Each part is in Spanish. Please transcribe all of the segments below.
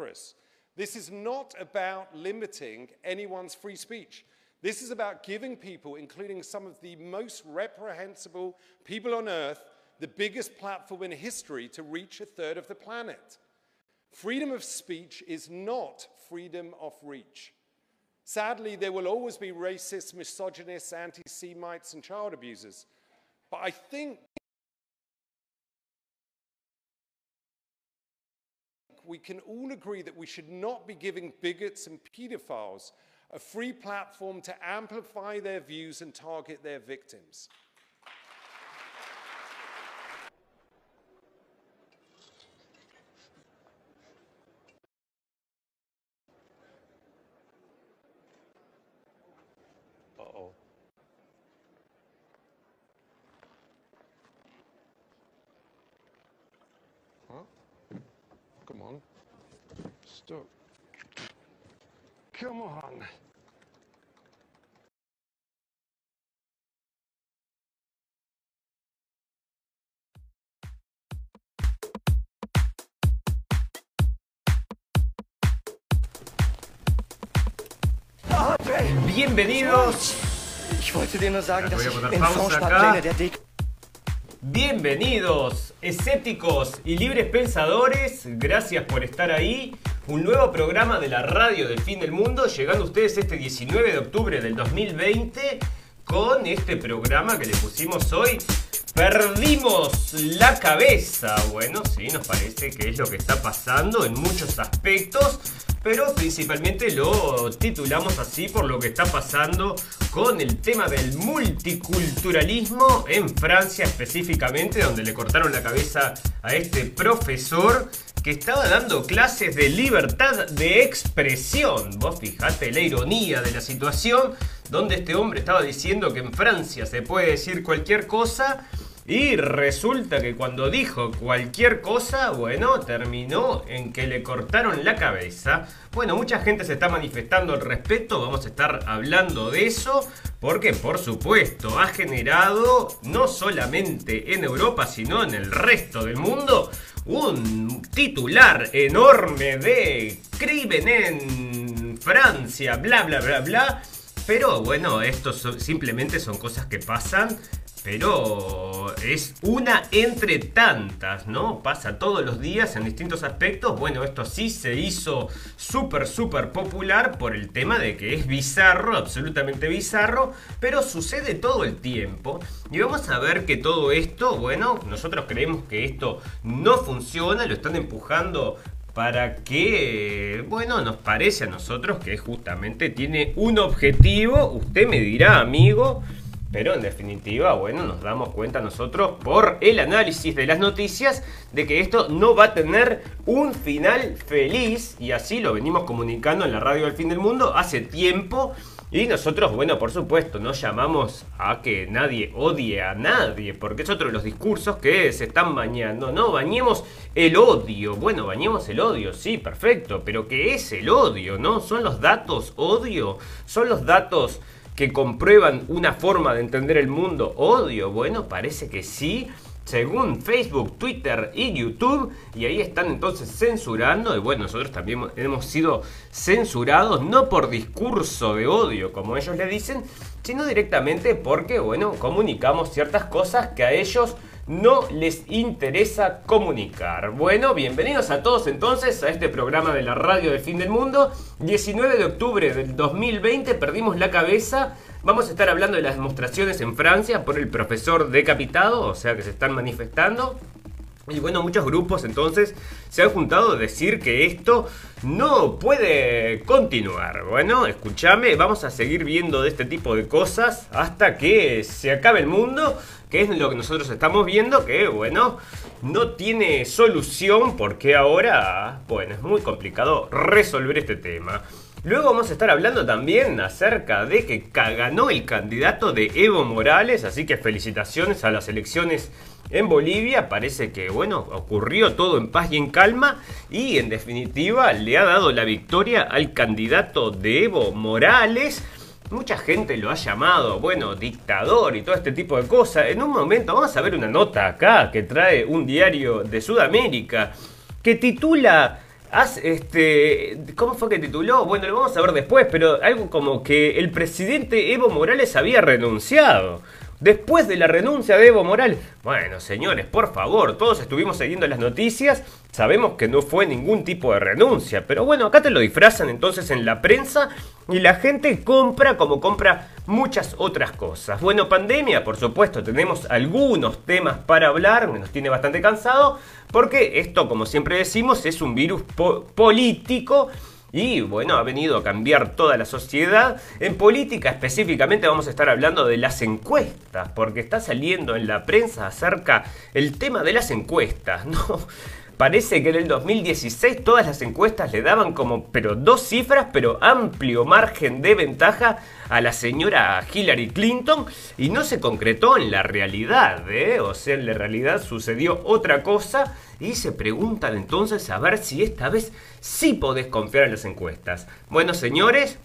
ludicrous. This is not about limiting anyone's free speech. This is about giving people, including some of the most reprehensible people on earth, the biggest platform in history to reach a third of the planet. Freedom of speech is not freedom of reach. Sadly, there will always be racists, misogynists, anti Semites, and child abusers. But I think we can all agree that we should not be giving bigots and pedophiles a free platform to amplify their views and target their victims. Bienvenidos. Ich wollte dir nur sagen, dass voy a ich poner in pausa Fondssparpläne acá. der DK Bienvenidos, escépticos y libres pensadores. Gracias por estar ahí. Un nuevo programa de la radio del fin del mundo, llegando a ustedes este 19 de octubre del 2020 con este programa que le pusimos hoy. Perdimos la cabeza. Bueno, sí, nos parece que es lo que está pasando en muchos aspectos, pero principalmente lo titulamos así por lo que está pasando con el tema del multiculturalismo en Francia específicamente, donde le cortaron la cabeza a este profesor que estaba dando clases de libertad de expresión. Vos fijate la ironía de la situación, donde este hombre estaba diciendo que en Francia se puede decir cualquier cosa. Y resulta que cuando dijo cualquier cosa, bueno, terminó en que le cortaron la cabeza. Bueno, mucha gente se está manifestando al respecto, vamos a estar hablando de eso, porque por supuesto ha generado, no solamente en Europa, sino en el resto del mundo, un titular enorme de crimen en Francia, bla, bla, bla, bla. Pero bueno, esto simplemente son cosas que pasan, pero es una entre tantas, ¿no? Pasa todos los días en distintos aspectos. Bueno, esto sí se hizo súper, súper popular por el tema de que es bizarro, absolutamente bizarro, pero sucede todo el tiempo. Y vamos a ver que todo esto, bueno, nosotros creemos que esto no funciona, lo están empujando para que, bueno, nos parece a nosotros que justamente tiene un objetivo, usted me dirá, amigo, pero en definitiva, bueno, nos damos cuenta nosotros por el análisis de las noticias de que esto no va a tener un final feliz y así lo venimos comunicando en la radio del fin del mundo hace tiempo. Y nosotros, bueno, por supuesto, no llamamos a que nadie odie a nadie, porque es otro de los discursos que se están bañando. No, bañemos el odio. Bueno, bañemos el odio, sí, perfecto, pero ¿qué es el odio? ¿No? ¿Son los datos odio? ¿Son los datos que comprueban una forma de entender el mundo odio? Bueno, parece que sí. Según Facebook, Twitter y YouTube, y ahí están entonces censurando, y bueno, nosotros también hemos sido censurados, no por discurso de odio, como ellos le dicen, sino directamente porque, bueno, comunicamos ciertas cosas que a ellos no les interesa comunicar. Bueno, bienvenidos a todos entonces a este programa de la radio del fin del mundo. 19 de octubre del 2020 perdimos la cabeza. Vamos a estar hablando de las demostraciones en Francia por el profesor decapitado, o sea que se están manifestando. Y bueno, muchos grupos entonces se han juntado a decir que esto no puede continuar. Bueno, escúchame, vamos a seguir viendo de este tipo de cosas hasta que se acabe el mundo, que es lo que nosotros estamos viendo, que bueno, no tiene solución porque ahora, bueno, es muy complicado resolver este tema. Luego vamos a estar hablando también acerca de que ganó el candidato de Evo Morales, así que felicitaciones a las elecciones en Bolivia. Parece que, bueno, ocurrió todo en paz y en calma y en definitiva le ha dado la victoria al candidato de Evo Morales. Mucha gente lo ha llamado, bueno, dictador y todo este tipo de cosas. En un momento vamos a ver una nota acá que trae un diario de Sudamérica que titula Haz, este, ¿Cómo fue que tituló? Bueno, lo vamos a ver después, pero algo como que el presidente Evo Morales había renunciado. Después de la renuncia de Evo Morales. Bueno, señores, por favor, todos estuvimos siguiendo las noticias. Sabemos que no fue ningún tipo de renuncia. Pero bueno, acá te lo disfrazan entonces en la prensa y la gente compra como compra muchas otras cosas. Bueno, pandemia, por supuesto, tenemos algunos temas para hablar, nos tiene bastante cansado, porque esto, como siempre decimos, es un virus político y bueno, ha venido a cambiar toda la sociedad. En política específicamente vamos a estar hablando de las encuestas, porque está saliendo en la prensa acerca el tema de las encuestas, ¿no? Parece que en el 2016 todas las encuestas le daban como, pero dos cifras, pero amplio margen de ventaja a la señora Hillary Clinton y no se concretó en la realidad, ¿eh? O sea, en la realidad sucedió otra cosa y se preguntan entonces a ver si esta vez sí podés confiar en las encuestas. Bueno, señores,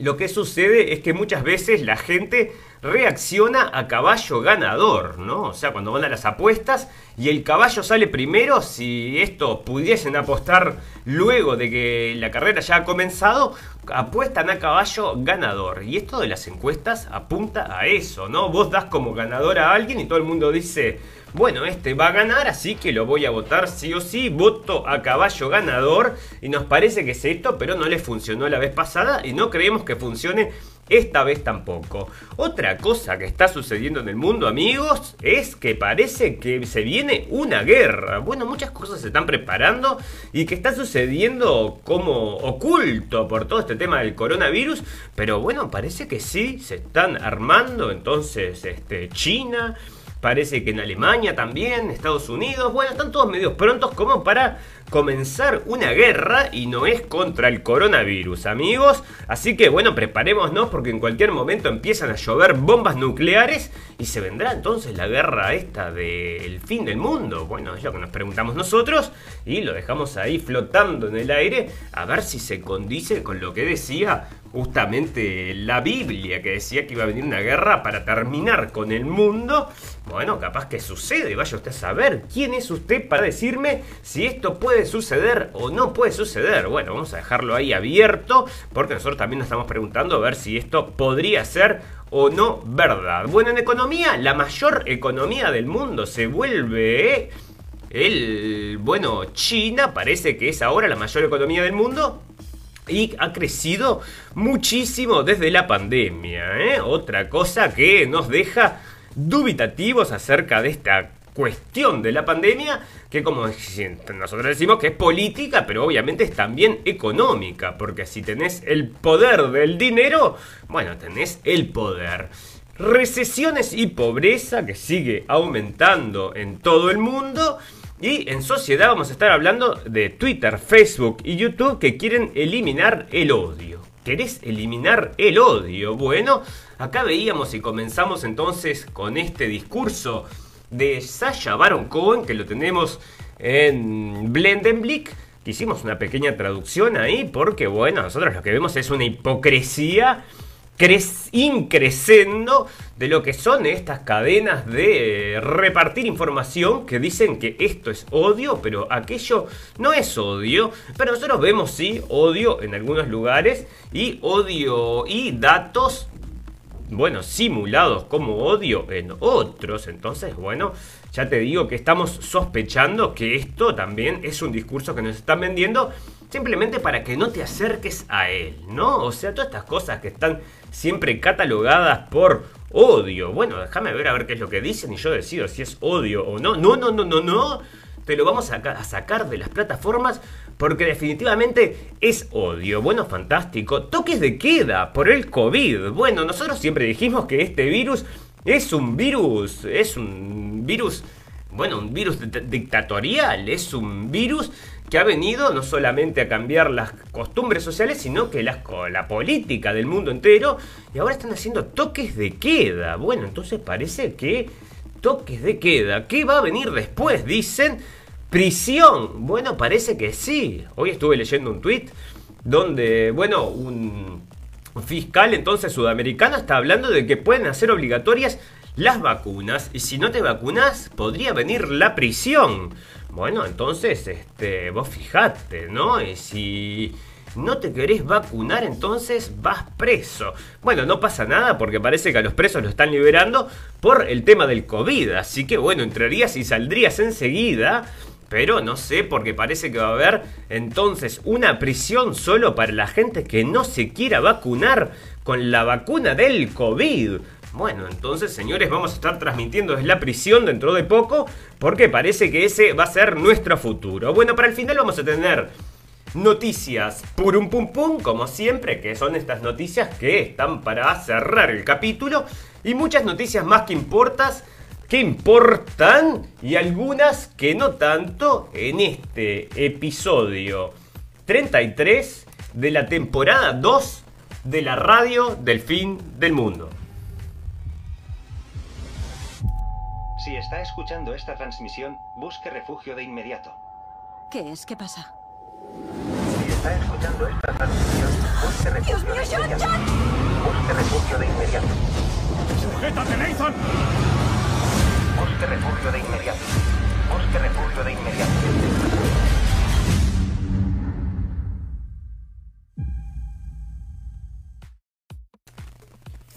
lo que sucede es que muchas veces la gente reacciona a caballo ganador, ¿no? O sea, cuando van a las apuestas y el caballo sale primero, si esto pudiesen apostar luego de que la carrera ya ha comenzado, apuestan a caballo ganador. Y esto de las encuestas apunta a eso, ¿no? Vos das como ganador a alguien y todo el mundo dice, bueno, este va a ganar, así que lo voy a votar sí o sí, voto a caballo ganador. Y nos parece que es esto, pero no le funcionó la vez pasada y no creemos que funcione esta vez tampoco. Otra cosa que está sucediendo en el mundo, amigos, es que parece que se viene una guerra. Bueno, muchas cosas se están preparando y que está sucediendo como oculto por todo este tema del coronavirus. Pero bueno, parece que sí, se están armando. Entonces, este, China, parece que en Alemania también, Estados Unidos, bueno, están todos medios prontos como para comenzar una guerra y no es contra el coronavirus, amigos. Así que bueno, preparémonos porque en cualquier momento empiezan a llover bombas nucleares y se vendrá entonces la guerra esta del fin del mundo. Bueno, es lo que nos preguntamos nosotros y lo dejamos ahí flotando en el aire a ver si se condice con lo que decía justamente la Biblia que decía que iba a venir una guerra para terminar con el mundo. Bueno, capaz que sucede, vaya usted a saber quién es usted para decirme si esto puede suceder o no puede suceder. Bueno, vamos a dejarlo ahí abierto porque nosotros también nos estamos preguntando a ver si esto podría ser o no verdad. Bueno, en economía, la mayor economía del mundo se vuelve... El, bueno, China parece que es ahora la mayor economía del mundo y ha crecido muchísimo desde la pandemia. ¿eh? Otra cosa que nos deja dubitativos acerca de esta cuestión de la pandemia, que como nosotros decimos que es política, pero obviamente es también económica, porque si tenés el poder del dinero, bueno, tenés el poder. Recesiones y pobreza que sigue aumentando en todo el mundo y en sociedad vamos a estar hablando de Twitter, Facebook y YouTube que quieren eliminar el odio. ¿Querés eliminar el odio? Bueno, acá veíamos y comenzamos entonces con este discurso de Sasha Baron Cohen, que lo tenemos en Blendenblick. Hicimos una pequeña traducción ahí porque, bueno, nosotros lo que vemos es una hipocresía increciendo de lo que son estas cadenas de eh, repartir información que dicen que esto es odio, pero aquello no es odio. Pero nosotros vemos sí odio en algunos lugares y odio y datos, bueno, simulados como odio en otros. Entonces, bueno, ya te digo que estamos sospechando que esto también es un discurso que nos están vendiendo simplemente para que no te acerques a él, ¿no? O sea, todas estas cosas que están siempre catalogadas por odio. Bueno, déjame ver a ver qué es lo que dicen y yo decido si es odio o no. No, no, no, no, no. Te lo vamos a, sacar de las plataformas porque definitivamente es odio. Bueno, fantástico. Toques de queda por el COVID. Bueno, nosotros siempre dijimos que este virus es un virus, es un virus, bueno, un virus dictatorial, es un virus que ha venido no solamente a cambiar las costumbres sociales, sino que la política del mundo entero, y ahora están haciendo toques de queda. Bueno, entonces parece que toques de queda. ¿Qué va a venir después? Dicen prisión. Bueno, parece que sí. Hoy estuve leyendo un tweet donde, bueno, un fiscal entonces sudamericano está hablando de que pueden hacer obligatorias las vacunas y si no te vacunas podría venir la prisión. Bueno, entonces, este, vos fijate, ¿no? Y si no te querés vacunar, entonces vas preso. Bueno, no pasa nada porque parece que a los presos lo están liberando por el tema del COVID. Así que bueno, entrarías y saldrías enseguida. Pero no sé, porque parece que va a haber entonces una prisión solo para la gente que no se quiera vacunar con la vacuna del COVID. Bueno, entonces, señores, vamos a estar transmitiendo la prisión dentro de poco, porque parece que ese va a ser nuestro futuro. Bueno, para el final vamos a tener noticias purum pum pum, como siempre, que son estas noticias que están para cerrar el capítulo, y muchas noticias más que importas, que importan, y algunas que no tanto, en este episodio 33 de la temporada 2 de la radio del fin del mundo. Si está escuchando esta transmisión, busque refugio de inmediato. ¿Qué es? ¿Qué pasa? Si está escuchando esta transmisión, busque refugio ¡Dios mío, de John. John! Busque refugio de inmediato. ¡Sujétate, Nathan! Busque refugio de inmediato. Busque refugio de inmediato.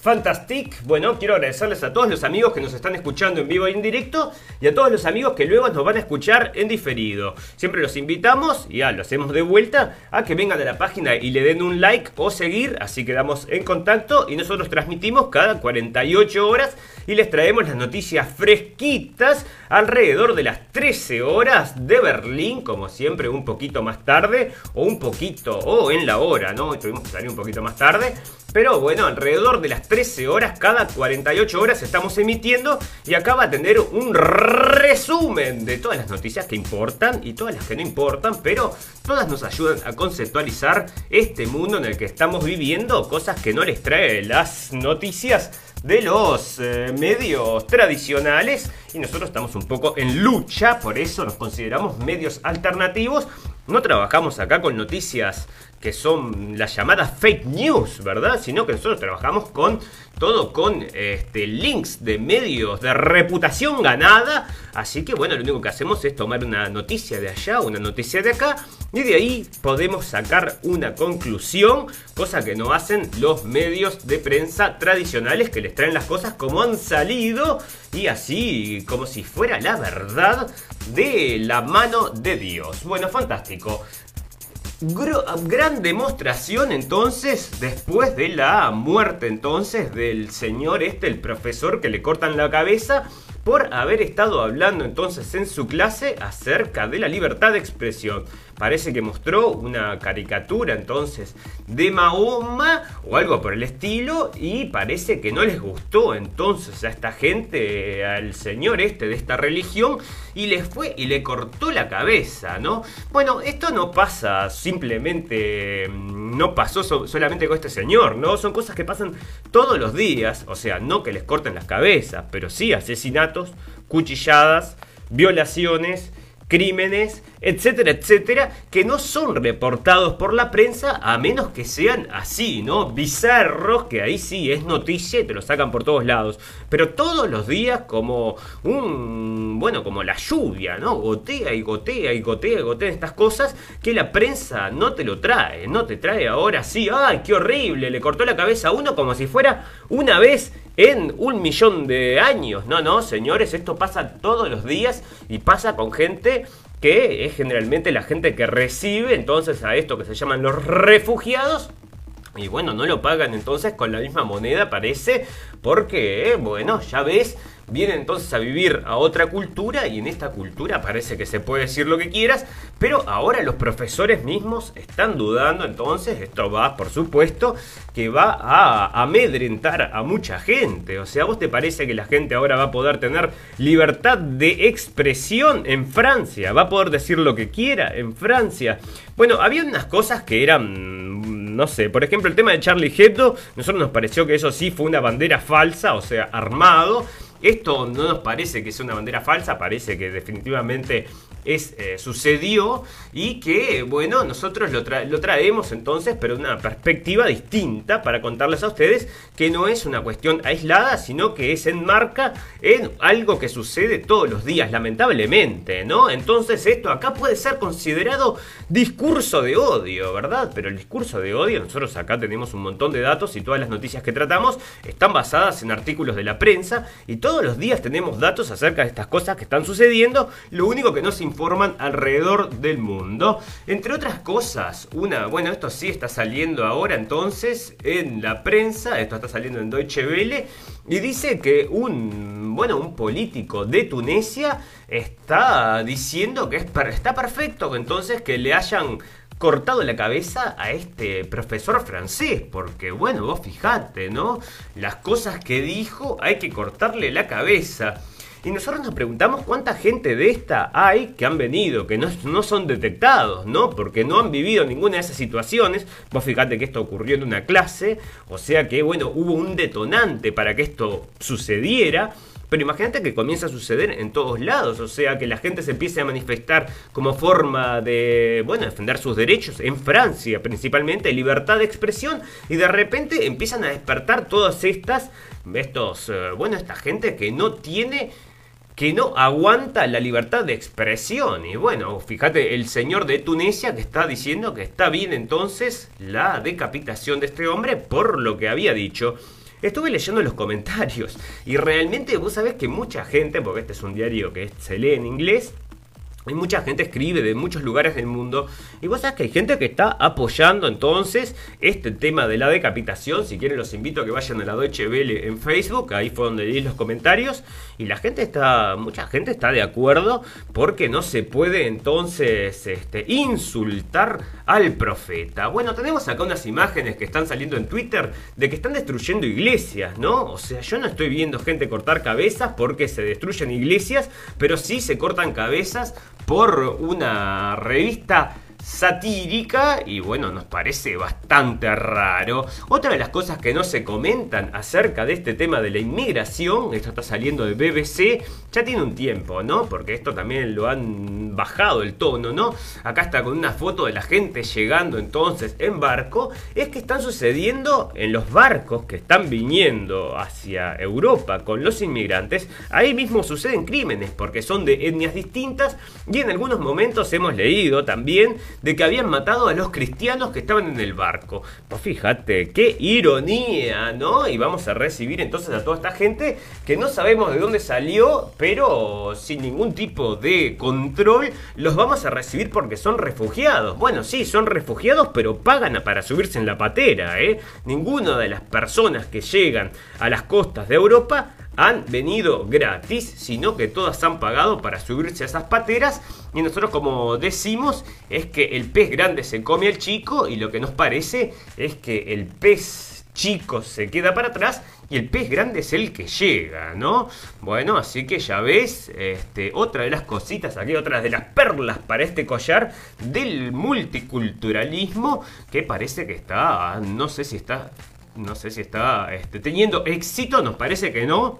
Fantastic. Bueno, quiero agradecerles a todos los amigos que nos están escuchando en vivo y en directo y a todos los amigos que luego nos van a escuchar en diferido. Siempre los invitamos, y ya lo hacemos de vuelta, a que vengan a la página y le den un like o seguir, así quedamos en contacto y nosotros transmitimos cada 48 horas y les traemos las noticias fresquitas alrededor de las 13 horas de Berlín, como siempre un poquito más tarde o un poquito o en la hora, ¿no? Tuvimos que salir un poquito más tarde. Pero bueno, alrededor de las 13 horas, cada 48 horas estamos emitiendo y acá va a tener un resumen de todas las noticias que importan y todas las que no importan, pero todas nos ayudan a conceptualizar este mundo en el que estamos viviendo, cosas que no les trae las noticias de los eh, medios tradicionales y nosotros estamos un poco en lucha, por eso nos consideramos medios alternativos. No trabajamos acá con noticias que son las llamadas fake news, ¿verdad? Sino que nosotros trabajamos con todo con este, links de medios de reputación ganada. Así que bueno, lo único que hacemos es tomar una noticia de allá, una noticia de acá, y de ahí podemos sacar una conclusión, cosa que no hacen los medios de prensa tradicionales que les traen las cosas como han salido y así como si fuera la verdad de la mano de Dios. Bueno, fantástico. Gran demostración entonces después de la muerte entonces del señor este, el profesor que le cortan la cabeza por haber estado hablando entonces en su clase acerca de la libertad de expresión. Parece que mostró una caricatura entonces de Mahoma o algo por el estilo y parece que no les gustó entonces a esta gente, al señor este de esta religión y les fue y le cortó la cabeza, ¿no? Bueno, esto no pasa simplemente, mm, no pasó so- solamente con este señor, ¿no? Son cosas que pasan todos los días, o sea, no que les corten las cabezas, pero sí asesinatos, cuchilladas, violaciones, crímenes, etcétera, etcétera, que no son reportados por la prensa a menos que sean así, ¿no? Bizarros, que ahí sí es noticia y te lo sacan por todos lados. Pero todos los días como un, bueno, como la lluvia, ¿no? Gotea y gotea y gotea y gotea estas cosas que la prensa no te lo trae, no te trae ahora sí, ¡ay, qué horrible! Le cortó la cabeza a uno como si fuera una vez en un millón de años. No, no, señores, esto pasa todos los días y pasa con gente que es generalmente la gente que recibe entonces a esto que se llaman los refugiados. Y bueno, no lo pagan entonces con la misma moneda, parece, porque, bueno, ya ves, vienen entonces a vivir a otra cultura y en esta cultura parece que se puede decir lo que quieras, pero ahora los profesores mismos están dudando, entonces esto va, por supuesto, que va a amedrentar a mucha gente. O sea, ¿a vos te parece que la gente ahora va a poder tener libertad de expresión en Francia? ¿Va a poder decir lo que quiera en Francia? Bueno, había unas cosas que eran, no sé, por ejemplo, el tema de Charlie Hebdo, nosotros nos pareció que eso sí fue una bandera falsa, o sea, armado. Esto no nos parece que sea una bandera falsa, parece que definitivamente es, eh, sucedió y que, bueno, nosotros lo, tra- lo traemos entonces, pero una perspectiva distinta para contarles a ustedes que no es una cuestión aislada, sino que se enmarca en algo que sucede todos los días, lamentablemente, ¿no? Entonces esto acá puede ser considerado discurso de odio, ¿verdad? Pero el discurso de odio, nosotros acá tenemos un montón de datos y todas las noticias que tratamos están basadas en artículos de la prensa y todos los días tenemos datos acerca de estas cosas que están sucediendo, lo único que nos informan alrededor del mundo. Entre otras cosas, una, bueno, esto sí está saliendo ahora entonces en la prensa, esto está saliendo en Deutsche Welle y dice que un, bueno, un político de Tunesia está diciendo que está perfecto entonces que le hayan cortado la cabeza a este profesor francés, porque bueno, vos fijate, ¿no? Las cosas que dijo hay que cortarle la cabeza. Y nosotros nos preguntamos cuánta gente de esta hay que han venido, que no, no son detectados, ¿no? Porque no han vivido ninguna de esas situaciones. Vos fíjate que esto ocurrió en una clase, o sea que, bueno, hubo un detonante para que esto sucediera. Pero imagínate que comienza a suceder en todos lados, o sea, que la gente se empiece a manifestar como forma de, bueno, defender sus derechos, en Francia principalmente, libertad de expresión, y de repente empiezan a despertar todas estas, estos, eh, bueno, esta gente que no tiene que no aguanta la libertad de expresión. Y bueno, fíjate, el señor de Tunesia que está diciendo que está bien entonces la decapitación de este hombre por lo que había dicho. Estuve leyendo los comentarios y realmente vos sabés que mucha gente, porque este es un diario que se lee en inglés, y mucha gente escribe de muchos lugares del mundo. Y vos sabés que hay gente que está apoyando entonces este tema de la decapitación. Si quieren los invito a que vayan a la Deutsche Welle en Facebook. Ahí fue donde leí los comentarios. Y la gente está, mucha gente está de acuerdo porque no se puede entonces este, insultar al profeta. Bueno, tenemos acá unas imágenes que están saliendo en Twitter de que están destruyendo iglesias, ¿no? O sea, yo no estoy viendo gente cortar cabezas porque se destruyen iglesias, pero sí se cortan cabezas por una revista satírica y bueno, nos parece bastante raro. Otra de las cosas que no se comentan acerca de este tema de la inmigración, esto está saliendo de BBC, ya tiene un tiempo, ¿no? Porque esto también lo han bajado el tono, ¿no? Acá está con una foto de la gente llegando entonces en barco, es que están sucediendo en los barcos que están viniendo hacia Europa con los inmigrantes, ahí mismo suceden crímenes porque son de etnias distintas y en algunos momentos hemos leído también de que habían matado a los cristianos que estaban en el barco. Pues fíjate, qué ironía, ¿no? Y vamos a recibir entonces a toda esta gente que no sabemos de dónde salió, pero sin ningún tipo de control, los vamos a recibir porque son refugiados. Bueno, sí, son refugiados, pero pagan para subirse en la patera, ¿eh? Ninguna de las personas que llegan a las costas de Europa han venido gratis, sino que todas han pagado para subirse a esas pateras. Y nosotros como decimos es que el pez grande se come al chico y lo que nos parece es que el pez chico se queda para atrás y el pez grande es el que llega, ¿no? Bueno, así que ya ves, este, otra de las cositas, aquí otra de las perlas para este collar del multiculturalismo que parece que está, no sé si está no sé si está este, teniendo éxito, nos parece que no.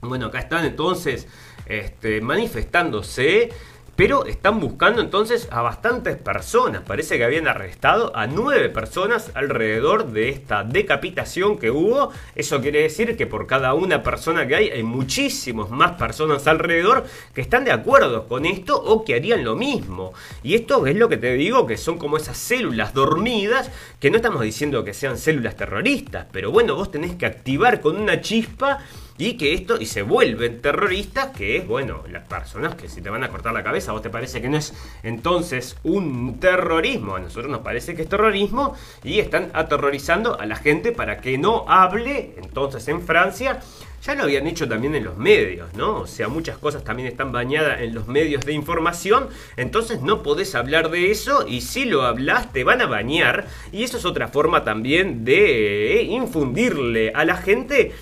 Bueno, acá están entonces este, manifestándose, pero están buscando entonces a bastantes personas. Parece que habían arrestado a nueve personas alrededor de esta decapitación que hubo. Eso quiere decir que por cada una persona que hay, hay muchísimos más personas alrededor que están de acuerdo con esto o que harían lo mismo. Y esto es lo que te digo, que son como esas células dormidas, que no estamos diciendo que sean células terroristas, pero bueno, vos tenés que activar con una chispa y que esto y se vuelven terroristas que es bueno las personas que si te van a cortar la cabeza vos te parece que no es entonces un terrorismo a nosotros nos parece que es terrorismo y están aterrorizando a la gente para que no hable entonces en Francia. Ya lo habían hecho también en los medios, ¿no? O sea, muchas cosas también están bañadas en los medios de información, entonces no podés hablar de eso y si lo hablas te van a bañar. Y eso es otra forma también de infundirle a la gente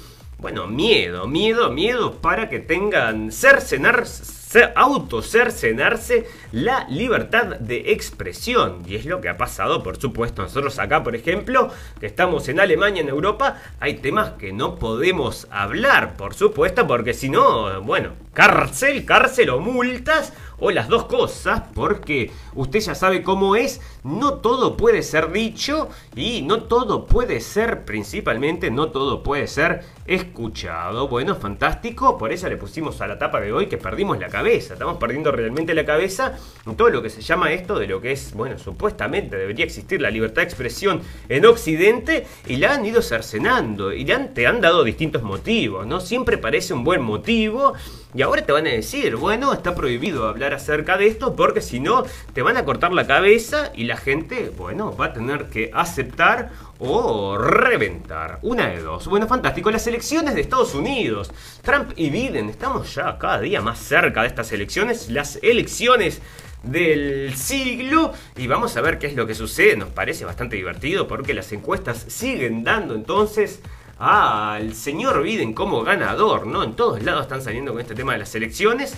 bueno, miedo, miedo, miedo para que tengan cercenar, cer- autocercenarse la libertad de expresión. Y es lo que ha pasado, por supuesto. Nosotros acá, por ejemplo, que estamos en Alemania, en Europa, hay temas que no podemos hablar, por supuesto, porque si no, bueno, cárcel, cárcel o multas o las dos cosas, porque usted ya sabe cómo es, no todo puede ser dicho y no todo puede ser, principalmente, no todo puede ser escuchado. Bueno, fantástico, por eso le pusimos a la tapa de hoy que perdimos la cabeza, estamos perdiendo realmente la cabeza en todo lo que se llama esto de lo que es, bueno, supuestamente debería existir la libertad de expresión en Occidente y la han ido cercenando y han, te han dado distintos motivos, ¿no? Siempre parece un buen motivo y ahora te van a decir, bueno, está prohibido hablar acerca de esto porque si no te van a cortar la cabeza y la gente, bueno, va a tener que aceptar o reventar. Una de dos. Bueno, fantástico. Las elecciones de Estados Unidos. Trump y Biden. Estamos ya cada día más cerca de estas elecciones. Las elecciones del siglo y vamos a ver qué es lo que sucede. Nos parece bastante divertido porque las encuestas siguen dando entonces al señor Biden como ganador, ¿no? En todos lados están saliendo con este tema de las elecciones.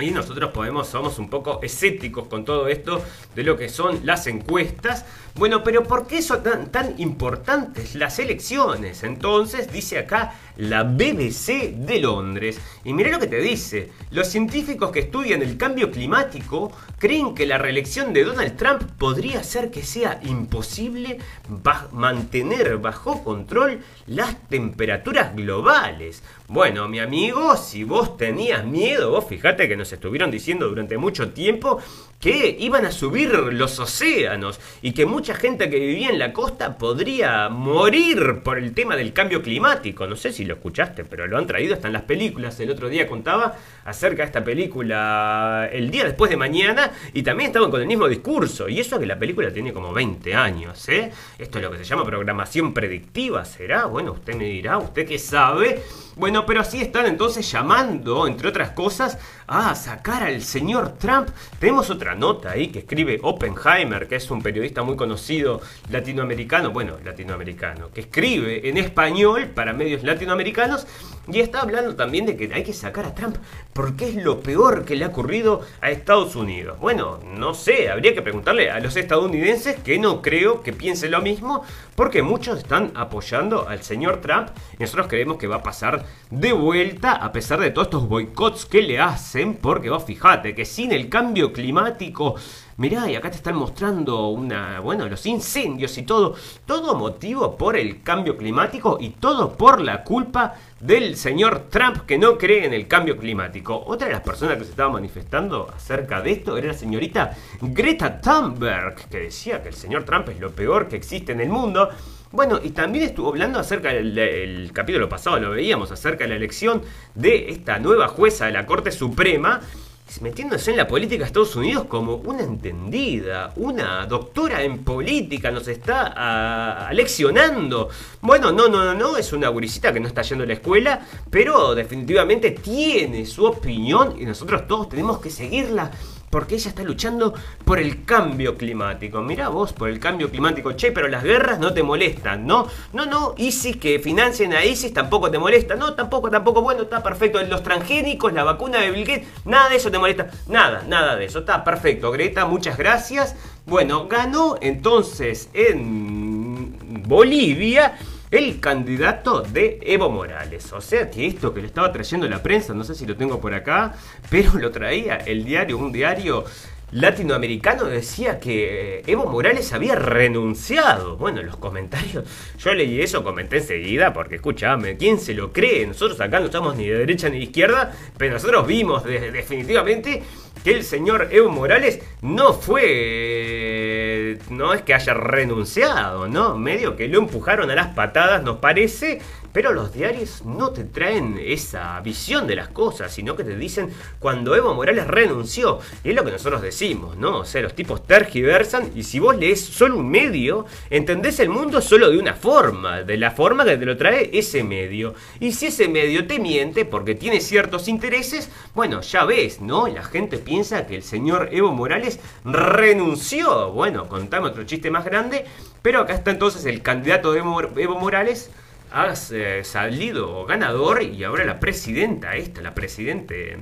Y nosotros podemos, somos un poco escépticos con todo esto de lo que son las encuestas. Bueno, pero ¿por qué son tan, tan importantes las elecciones? Entonces, dice acá la BBC de Londres. Y mira lo que te dice. Los científicos que estudian el cambio climático creen que la reelección de Donald Trump podría hacer que sea imposible mantener bajo control las temperaturas globales. Bueno, mi amigo, si vos tenías miedo, vos fíjate que nos estuvieron diciendo durante mucho tiempo que iban a subir los océanos y que mucha gente que vivía en la costa podría morir por el tema del cambio climático. No sé si lo escuchaste, pero lo han traído, están las películas. El otro día contaba acerca de esta película el día después de mañana y también estaban con el mismo discurso. Y eso que la película tiene como 20 años, ¿eh? Esto es lo que se llama programación predictiva, ¿será? Bueno, usted me dirá, usted que sabe. Bueno, pero así están entonces llamando, entre otras cosas, a sacar al señor Trump. Tenemos otra nota ahí que escribe Oppenheimer, que es un periodista muy conocido latinoamericano, bueno, latinoamericano, que escribe en español para medios latinoamericanos y está hablando también de que hay que sacar a Trump porque es lo peor que le ha ocurrido a Estados Unidos. Bueno, no sé, habría que preguntarle a los estadounidenses que no creo que piensen lo mismo porque muchos están apoyando al señor Trump nosotros creemos que va a pasar de vuelta a pesar de todos estos boicots que le hacen porque vos fijate que sin el cambio climático Mirá, y acá te están mostrando una, bueno, los incendios y todo, todo motivo por el cambio climático y todo por la culpa del señor Trump que no cree en el cambio climático. Otra de las personas que se estaba manifestando acerca de esto era la señorita Greta Thunberg, que decía que el señor Trump es lo peor que existe en el mundo. Bueno, y también estuvo hablando acerca del el capítulo pasado, lo veíamos, acerca de la elección de esta nueva jueza de la Corte Suprema metiéndose en la política de Estados Unidos como una entendida, una doctora en política, nos está ah, leccionando. Bueno, no, no, no, no, es una gurisita que no está yendo a la escuela, pero definitivamente tiene su opinión y nosotros todos tenemos que seguirla. Porque ella está luchando por el cambio climático. Mirá vos, por el cambio climático. Che, pero las guerras no te molestan, ¿no? No, no, ISIS, que financien a ISIS tampoco te molesta. No, tampoco, tampoco. Bueno, está perfecto. Los transgénicos, la vacuna de Bill Gates, nada de eso te molesta. Nada, nada de eso. Está perfecto, Greta, muchas gracias. Bueno, ganó entonces en Bolivia el candidato de Evo Morales. O sea que esto que le estaba trayendo la prensa, no sé si lo tengo por acá, pero lo traía el diario, un diario latinoamericano decía que Evo Morales había renunciado. Bueno, en los comentarios, yo leí eso, comenté enseguida, porque escúchame, ¿quién se lo cree? Nosotros acá no estamos ni de derecha ni de izquierda, pero nosotros vimos de- definitivamente que el señor Evo Morales no fue. No es que haya renunciado, ¿no? Medio que lo empujaron a las patadas, nos parece. Pero los diarios no te traen esa visión de las cosas, sino que te dicen cuando Evo Morales renunció. Y es lo que nosotros decimos, ¿no? O sea, los tipos tergiversan y si vos lees solo un medio, entendés el mundo solo de una forma, de la forma que te lo trae ese medio. Y si ese medio te miente porque tiene ciertos intereses, bueno, ya ves, ¿no? La gente piensa que el señor Evo Morales renunció. Bueno, contame otro chiste más grande. Pero acá está entonces el candidato de Evo Morales ha eh, salido ganador y ahora la presidenta esta, la presidente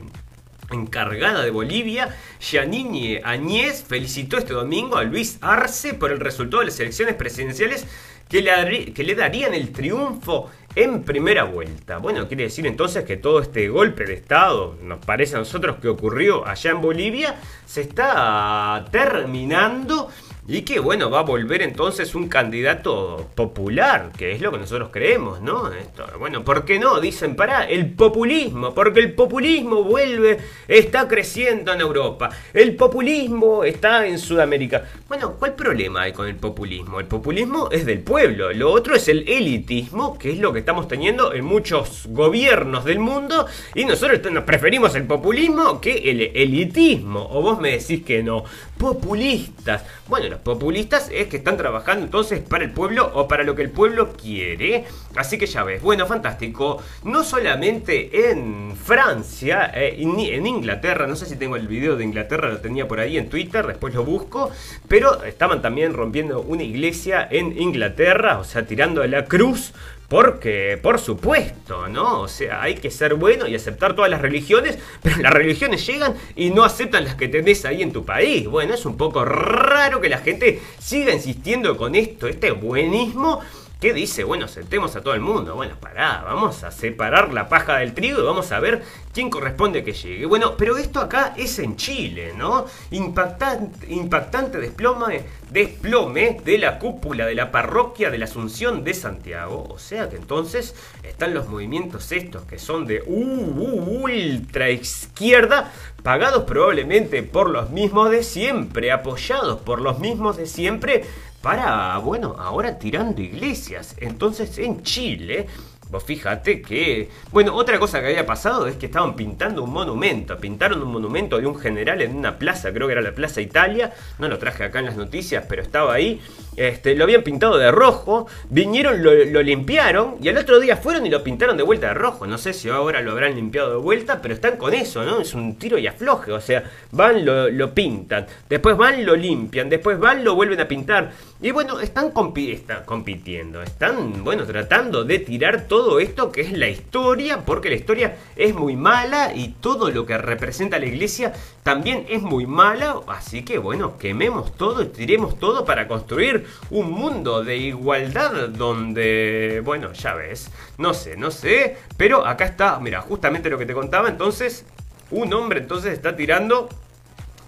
encargada de Bolivia, Yanine Añez, felicitó este domingo a Luis Arce por el resultado de las elecciones presidenciales que le, que le darían el triunfo en primera vuelta. Bueno, quiere decir entonces que todo este golpe de Estado, nos parece a nosotros que ocurrió allá en Bolivia, se está terminando y que bueno, va a volver entonces un candidato popular, que es lo que nosotros creemos, ¿no? Esto, bueno, ¿por qué no? Dicen, para el populismo, porque el populismo vuelve, está creciendo en Europa, el populismo está en Sudamérica. Bueno, ¿cuál problema hay con el populismo? El populismo es del pueblo, lo otro es el elitismo, que es lo que estamos teniendo en muchos gobiernos del mundo, y nosotros nos preferimos el populismo que el elitismo, o vos me decís que no, populistas. Bueno, los populistas es que están trabajando entonces para el pueblo o para lo que el pueblo quiere. Así que ya ves, bueno, fantástico. No solamente en Francia, eh, en Inglaterra, no sé si tengo el video de Inglaterra, lo tenía por ahí en Twitter, después lo busco, pero estaban también rompiendo una iglesia en Inglaterra, o sea, tirando la cruz porque, por supuesto, ¿no? O sea, hay que ser bueno y aceptar todas las religiones, pero las religiones llegan y no aceptan las que tenés ahí en tu país. Bueno, es un poco raro que la gente siga insistiendo con esto, este buenismo que dice, bueno, sentemos a todo el mundo. Bueno, pará, vamos a separar la paja del trigo y vamos a ver quién corresponde que llegue. Bueno, pero esto acá es en Chile, ¿no? Impactante, impactante desplome, desplome de la cúpula de la parroquia de la Asunción de Santiago. O sea que entonces están los movimientos estos que son de uh, uh, ultra izquierda, pagados probablemente por los mismos de siempre, apoyados por los mismos de siempre para, bueno, ahora tirando iglesias. Entonces en Chile, vos fíjate que, bueno, otra cosa que había pasado es que estaban pintando un monumento, pintaron un monumento de un general en una plaza, creo que era la Plaza Italia, no lo traje acá en las noticias, pero estaba ahí, este, lo habían pintado de rojo, vinieron, lo, limpiaron y al otro día fueron y lo pintaron de vuelta de rojo, no sé si ahora lo habrán limpiado de vuelta, pero están con eso, ¿no? Es un tiro y afloje, o sea, van, lo pintan, después van, lo limpian, después van, lo vuelven a pintar. Y bueno, están, está- compitiendo, están, bueno, tratando de tirar todo esto que es la historia, porque la historia es muy mala y todo lo que representa la iglesia también es muy mala, así que bueno, quememos todo tiremos todo para construir un mundo de igualdad donde, bueno, ya ves, no sé, no sé, pero acá está, mira, justamente lo que te contaba, entonces, un hombre entonces está tirando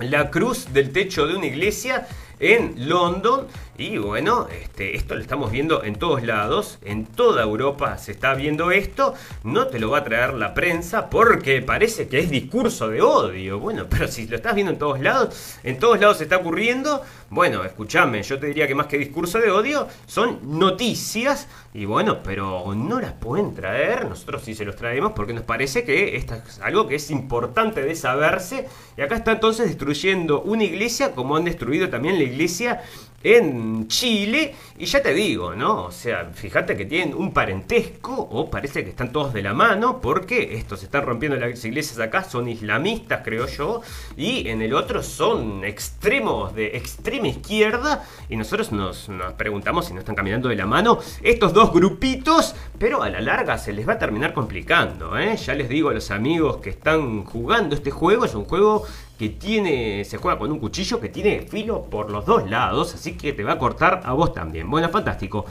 la cruz del techo de una iglesia en London. Y bueno, este, esto lo estamos viendo en todos lados, en toda Europa se está viendo esto. No te lo va a traer la prensa porque parece que es discurso de odio. Bueno, pero si lo estás viendo en todos lados, en todos lados se está ocurriendo. Bueno, escúchame, yo te diría que más que discurso de odio son noticias. Y bueno, pero no las pueden traer. Nosotros sí se los traemos porque nos parece que esto es algo que es importante de saberse. Y acá está entonces destruyendo una iglesia como han destruido también la iglesia en Chile. Y ya te digo, ¿no? O sea, fíjate que tienen un parentesco o parece que están todos de la mano porque estos están rompiendo las iglesias acá, son islamistas, creo yo. Y en el otro son extremos de extrema izquierda. Y nosotros nos, nos preguntamos si no están caminando de la mano estos dos grupitos. Pero a la larga se les va a terminar complicando, ¿eh? Ya les digo a los amigos que están jugando este juego, es un juego que tiene, se juega con un cuchillo que tiene filo por los dos lados, así que te va a cortar a vos también. Bueno, fantástico.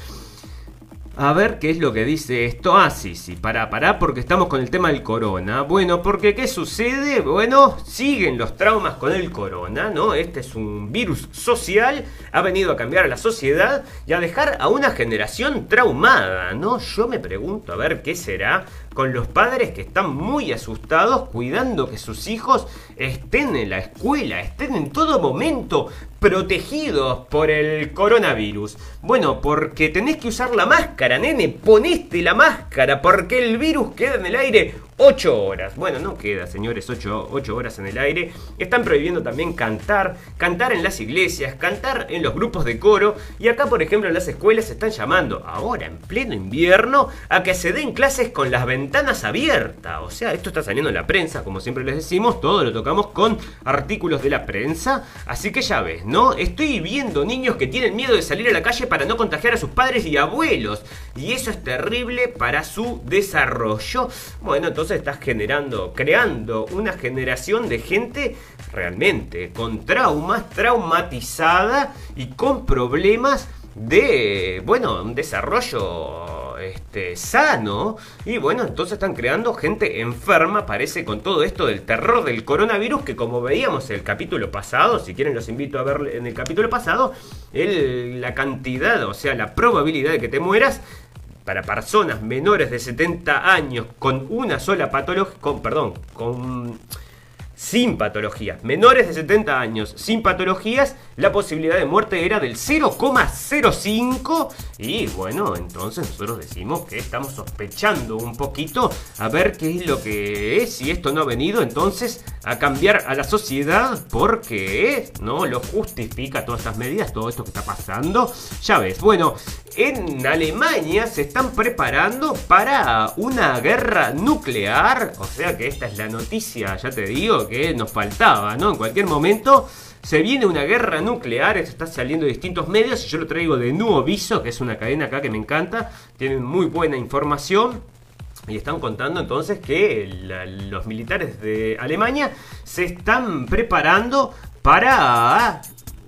A ver qué es lo que dice esto. Ah, sí, sí, pará, pará, porque estamos con el tema del corona. Bueno, porque ¿qué sucede? Bueno, siguen los traumas con el corona, ¿no? Este es un virus social, ha venido a cambiar a la sociedad y a dejar a una generación traumada, ¿no? Yo me pregunto, a ver qué será con los padres que están muy asustados cuidando que sus hijos estén en la escuela, estén en todo momento protegidos por el coronavirus. Bueno, porque tenés que usar la máscara, nene, poneste la máscara, porque el virus queda en el aire 8 horas. Bueno, no queda, señores, 8, horas en el aire. Están prohibiendo también cantar, cantar en las iglesias, cantar en los grupos de coro. Y acá, por ejemplo, en las escuelas están llamando, ahora en pleno invierno, a que se den clases con las ventanas abiertas. O sea, esto está saliendo en la prensa, como siempre les decimos, todo lo tocamos con artículos de la prensa. Así que ya ves, ¿no? Estoy viendo niños que tienen miedo de salir a la calle para no contagiar a sus padres y abuelos. Y eso es terrible para su desarrollo. Bueno, entonces estás generando, creando una generación de gente realmente con traumas, traumatizada y con problemas de, bueno, un desarrollo este, sano. Y bueno, entonces están creando gente enferma, parece, con todo esto del terror del coronavirus, que como veíamos en el capítulo pasado, si quieren los invito a ver en el capítulo pasado, el- la cantidad, o sea, la probabilidad de que te mueras para personas menores de 70 años con una sola patología, con, perdón, con sin patologías, menores de 70 años sin patologías, la posibilidad de muerte era del 0,05 y bueno, entonces nosotros decimos que estamos sospechando un poquito a ver qué es lo que es, si esto no ha venido entonces a cambiar a la sociedad porque no lo justifica todas estas medidas, todo esto que está pasando, ya ves, bueno, en Alemania se están preparando para una guerra nuclear. O sea que esta es la noticia, ya te digo, nos faltaba, ¿no? En cualquier momento se viene una guerra nuclear. Esto está saliendo de distintos medios yo lo traigo de Nuevo Viso, que es una cadena acá que me encanta. Tienen muy buena información. Y están contando entonces que los militares de Alemania se están preparando para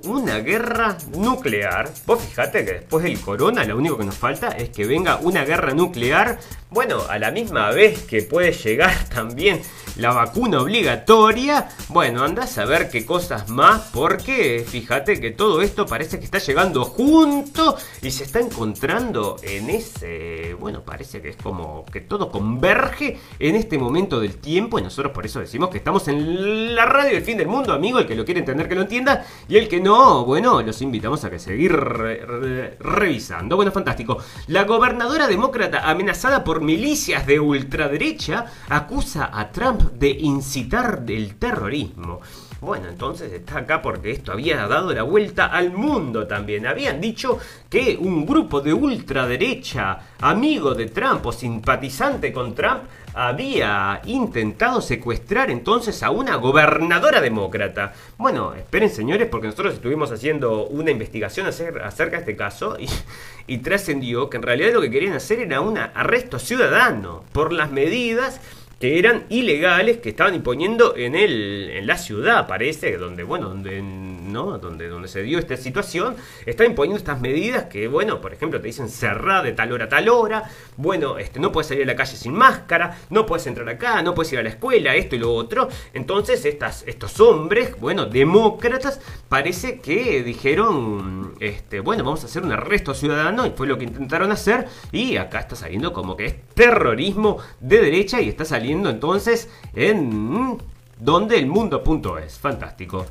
una guerra nuclear. Vos fijate que después del corona lo único que nos falta es que venga una guerra nuclear. Bueno, a la misma vez que puede llegar también la vacuna obligatoria. Bueno, andás a ver qué cosas más porque fíjate que todo esto parece que está llegando junto y se está encontrando en ese... Bueno, parece que es como que todo converge en este momento del tiempo y nosotros por eso decimos que estamos en la radio del fin del mundo, amigo. El que lo quiere entender que lo entienda y el que no, bueno, los invitamos a que seguir re- re- revisando. Bueno, fantástico. La gobernadora demócrata amenazada por milicias de ultraderecha acusa a Trump de incitar el terrorismo. Bueno, entonces está acá porque esto había dado la vuelta al mundo también. Habían dicho que un grupo de ultraderecha, amigo de Trump o simpatizante con Trump, había intentado secuestrar entonces a una gobernadora demócrata. Bueno, esperen señores, porque nosotros estuvimos haciendo una investigación acer- acerca de este caso y, y trascendió que en realidad lo que querían hacer era un arresto ciudadano por las medidas que eran ilegales que estaban imponiendo en el en la ciudad parece donde bueno donde donde donde se dio esta situación está imponiendo estas medidas que bueno por ejemplo te dicen cerrar de tal hora a tal hora bueno este no puedes salir a la calle sin máscara no puedes entrar acá no puedes ir a la escuela esto y lo otro entonces estos hombres bueno demócratas parece que dijeron este bueno vamos a hacer un arresto ciudadano y fue lo que intentaron hacer y acá está saliendo como que es terrorismo de derecha y está saliendo entonces en donde el mundo.es. Fantástico.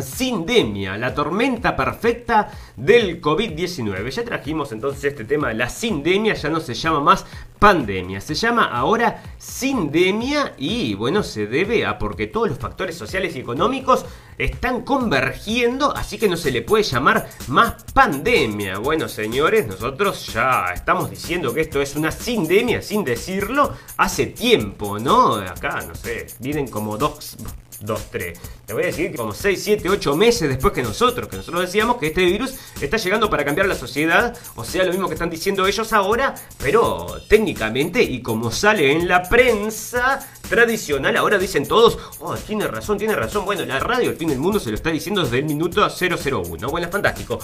Sindemia, la tormenta perfecta del COVID-19. Ya trajimos entonces este tema, la sindemia ya no se llama más pandemia, se llama ahora sindemia y bueno, se debe a porque todos los factores sociales y económicos están convergiendo, así que no se le puede llamar más pandemia. Bueno, señores, nosotros ya estamos diciendo que esto es una sindemia sin decirlo hace tiempo, ¿no? Acá, no sé, vienen como dos 2, 3. Te voy a decir que como 6, 7, 8 meses después que nosotros, que nosotros decíamos que este virus está llegando para cambiar la sociedad, o sea, lo mismo que están diciendo ellos ahora, pero técnicamente y como sale en la prensa tradicional, ahora dicen todos, oh, tiene razón, tiene razón. Bueno, la radio El Fin del Mundo se lo está diciendo desde el minuto 001. Bueno, es fantástico.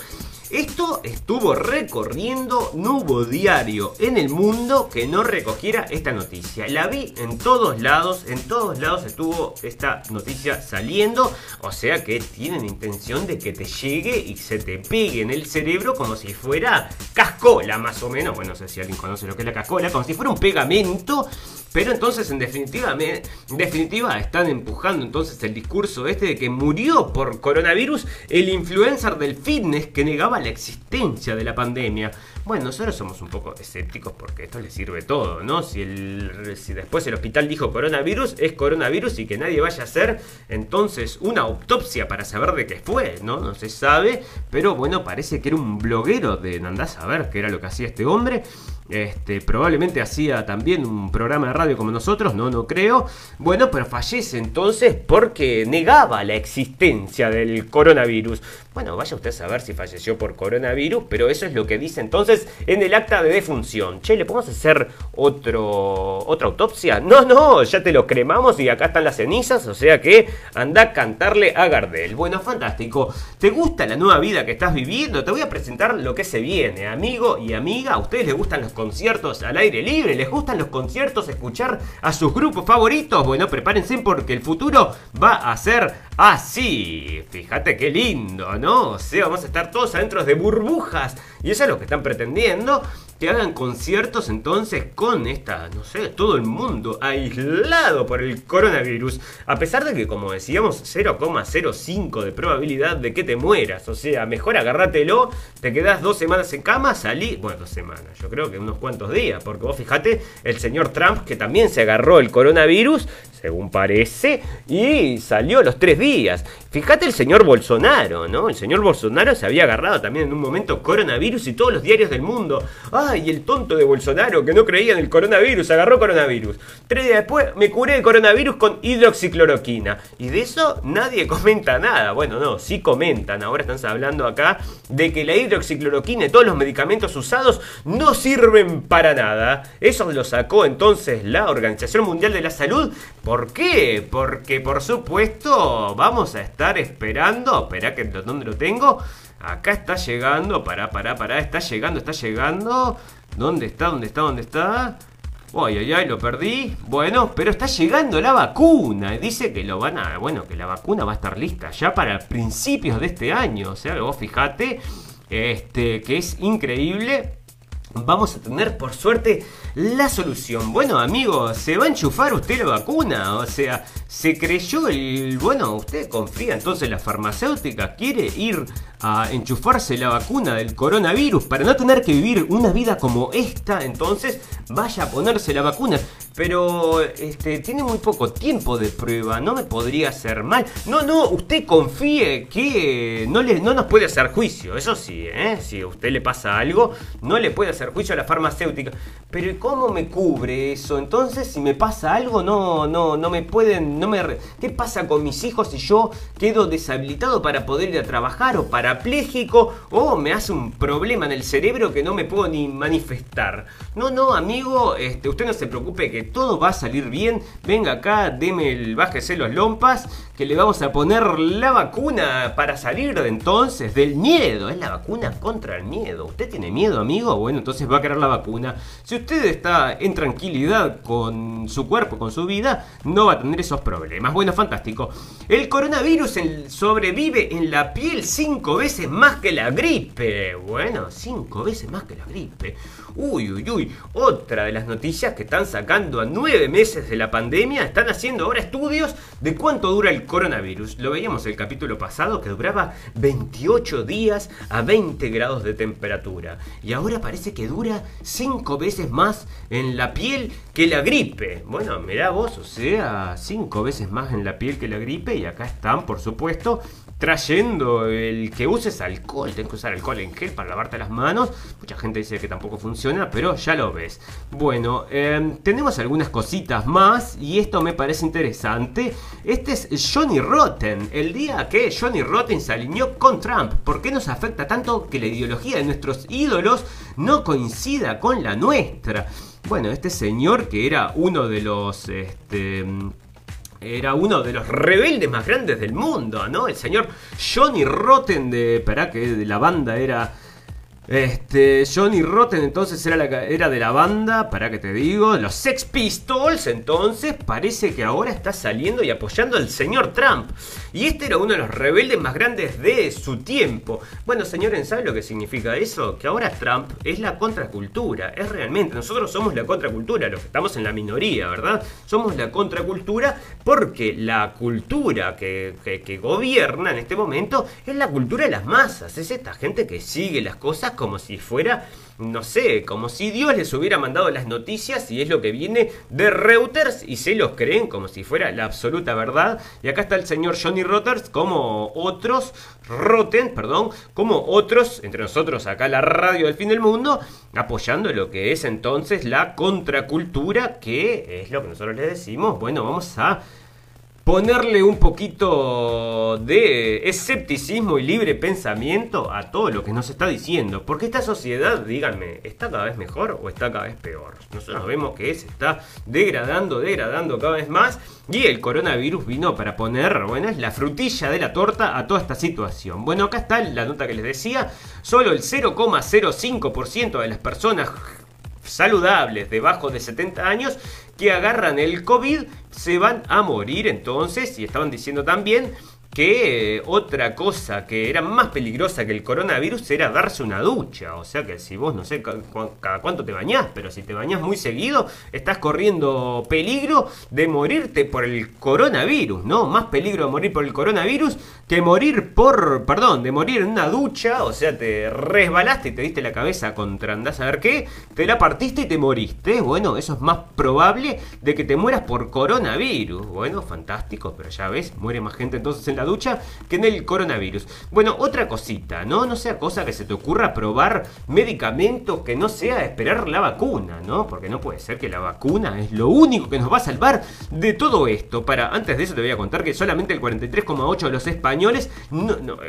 Esto estuvo recorriendo, no hubo diario en el mundo que no recogiera esta noticia. La vi en todos lados, en todos lados estuvo esta noticia saliendo. O sea que tienen intención de que te llegue y se te pegue en el cerebro como si fuera cascola, más o menos. Bueno, no sé si alguien conoce lo que es la cascola, como si fuera un pegamento. Pero entonces, en definitiva, definitiva, están empujando entonces el discurso este de que murió por coronavirus el influencer del fitness que negaba la existencia de la pandemia. Bueno, nosotros somos un poco escépticos porque esto le sirve todo, ¿no? Si, el, si después el hospital dijo coronavirus, es coronavirus y que nadie vaya a hacer entonces una autopsia para saber de qué fue, ¿no? No se sabe, pero bueno, parece que era un bloguero de andás a ver qué era lo que hacía este hombre. Este, probablemente hacía también un programa de radio como nosotros, no, no creo. Bueno, pero fallece entonces porque negaba la existencia del coronavirus. Bueno, vaya usted a saber si falleció por coronavirus, pero eso es lo que dice entonces en el acta de defunción. Che, ¿le podemos hacer otro, otra autopsia? No, no, ya te lo cremamos y acá están las cenizas, o sea que anda a cantarle a Gardel. Bueno, fantástico. ¿Te gusta la nueva vida que estás viviendo? Te voy a presentar lo que se viene, amigo y amiga. ¿A ustedes les gustan los conciertos al aire libre? ¿Les gustan los conciertos, escuchar a sus grupos favoritos? Bueno, prepárense porque el futuro va a ser así. Fíjate qué lindo, ¿no? O sea, vamos a estar todos adentro de burbujas. Y eso es lo que están pretendiendo. Que hagan conciertos entonces con esta, no sé, todo el mundo aislado por el coronavirus. A pesar de que, como decíamos, 0,05 de probabilidad de que te mueras. O sea, mejor agárratelo, te quedas dos semanas en cama, salí. Bueno, dos semanas, yo creo que unos cuantos días. Porque vos fijate, el señor Trump, que también se agarró el coronavirus, según parece, y salió los tres días. Fíjate el señor Bolsonaro, ¿no? El señor Bolsonaro se había agarrado también en un momento coronavirus y todos los diarios del mundo. ¡Ay, el tonto de Bolsonaro que no creía en el coronavirus! Agarró coronavirus. Tres días después me curé el coronavirus con hidroxicloroquina. Y de eso nadie comenta nada. Bueno, no, sí comentan. Ahora están hablando acá de que la hidroxicloroquina y todos los medicamentos usados no sirven para nada. Eso lo sacó entonces la Organización Mundial de la Salud. ¿Por qué? Porque por supuesto vamos a estar esperando. Espera que dónde lo tengo. Acá está llegando. Pará, pará, pará. Está llegando, está llegando. ¿Dónde está? ¿Dónde está? ¿Dónde está? Ay, ay, ay, lo perdí. Bueno, pero está llegando la vacuna. Dice que lo van a. Bueno, que la vacuna va a estar lista ya para principios de este año. O sea, vos fijate. Este, que es increíble. Vamos a tener, por suerte, la solución. Bueno, amigo, ¿se va a enchufar usted la vacuna? O sea, se creyó el... Bueno, usted confía entonces la farmacéutica, quiere ir a enchufarse la vacuna del coronavirus para no tener que vivir una vida como esta, entonces vaya a ponerse la vacuna. Pero este tiene muy poco tiempo de prueba, no me podría hacer mal. No, no, usted confíe que no le no nos puede hacer juicio, eso sí, ¿eh? si a usted le pasa algo, no le puede hacer juicio a la farmacéutica. Pero ¿y cómo me cubre eso? Entonces, si me pasa algo, no no no me pueden no me ¿Qué pasa con mis hijos si yo quedo deshabilitado para poder ir a trabajar o parapléjico o me hace un problema en el cerebro que no me puedo ni manifestar? No, no, amigo, este, usted no se preocupe que todo va a salir bien. Venga acá, deme el bájese los lompas, que le vamos a poner la vacuna para salir de entonces del miedo. Es la vacuna contra el miedo. ¿Usted tiene miedo, amigo? Bueno, entonces va a querer la vacuna. Si usted está en tranquilidad con su cuerpo, con su vida, no va a tener esos problemas. Bueno, fantástico. El coronavirus sobrevive en la piel cinco veces más que la gripe. Bueno, cinco veces más que la gripe. Uy, uy, uy. Otra de las noticias que están sacando a nueve meses de la pandemia. Están haciendo ahora estudios de cuánto dura el coronavirus. Lo veíamos el capítulo pasado que duraba 28 días a 20 grados de temperatura. Y ahora parece que dura cinco veces más en la piel que la gripe. Bueno, mirá vos, o sea, cinco veces más en la piel que la gripe. Y acá están, por supuesto, trayendo el que uses alcohol. Tienes que usar alcohol en gel para lavarte las manos. Mucha gente dice que tampoco funciona, pero ya lo ves. Bueno, em, tenemos algunas cositas más y esto me parece interesante. Este es Johnny Rotten, el día que Johnny Rotten se alineó con Trump. ¿Por qué nos afecta tanto que la ideología de nuestros ídolos no coincida con la nuestra? Bueno, este señor que era uno de los... Este, era uno de los rebeldes más grandes del mundo, ¿no? El señor Johnny Rotten de. para que de la banda era. Este, Johnny Rotten entonces era, la, era de la banda, para que te digo, los Sex Pistols, entonces parece que ahora está saliendo y apoyando al señor Trump. Y este era uno de los rebeldes más grandes de su tiempo. Bueno, señores, ¿saben lo que significa eso? Que ahora Trump es la contracultura, es realmente, nosotros somos la contracultura, los que estamos en la minoría, ¿verdad? Somos la contracultura porque la cultura que, gobierna en este momento es la cultura de las masas, es esta gente que sigue las cosas como si fuera, no sé, como si Dios les hubiera mandado las noticias y es lo que viene de Reuters y se los creen como si fuera la absoluta verdad. Y acá está el señor Johnny Reuters como otros, Rotten, perdón, como otros, entre nosotros acá la radio del fin del mundo, apoyando lo que es entonces la contracultura, que es lo que nosotros les decimos, bueno, vamos a ponerle un poquito de escepticismo y libre pensamiento a todo lo que nos está diciendo. Porque esta sociedad, díganme, ¿está cada vez mejor o está cada vez peor? Nosotros vemos que se está degradando, degradando cada vez más. Y el coronavirus vino para poner, bueno, la frutilla de la torta a toda esta situación. Bueno, acá está la nota que les decía. Solo el 0,05% de las personas saludables debajo de 70 años que agarran el COVID se van a morir entonces y estaban diciendo también que otra cosa que era más peligrosa que el coronavirus era darse una ducha. O sea que si vos no sé cada cuánto te bañás, pero si te bañás muy seguido, estás corriendo peligro de morirte por el coronavirus, ¿no? Más peligro de morir por el coronavirus que morir por, perdón, de morir en una ducha, o sea, te resbalaste y te diste la cabeza contra andás a ver qué, te la partiste y te moriste. Bueno, eso es más probable de que te mueras por coronavirus. Bueno, fantástico, pero ya ves, muere más gente entonces en la ducha que en el coronavirus. Bueno, otra cosita, ¿no? No sea cosa que se te ocurra probar medicamentos que no sea esperar la vacuna, ¿no? Porque no puede ser que la vacuna es lo único que nos va a salvar de todo esto. Para, antes de eso te voy a contar que solamente el 43,8 de los españoles,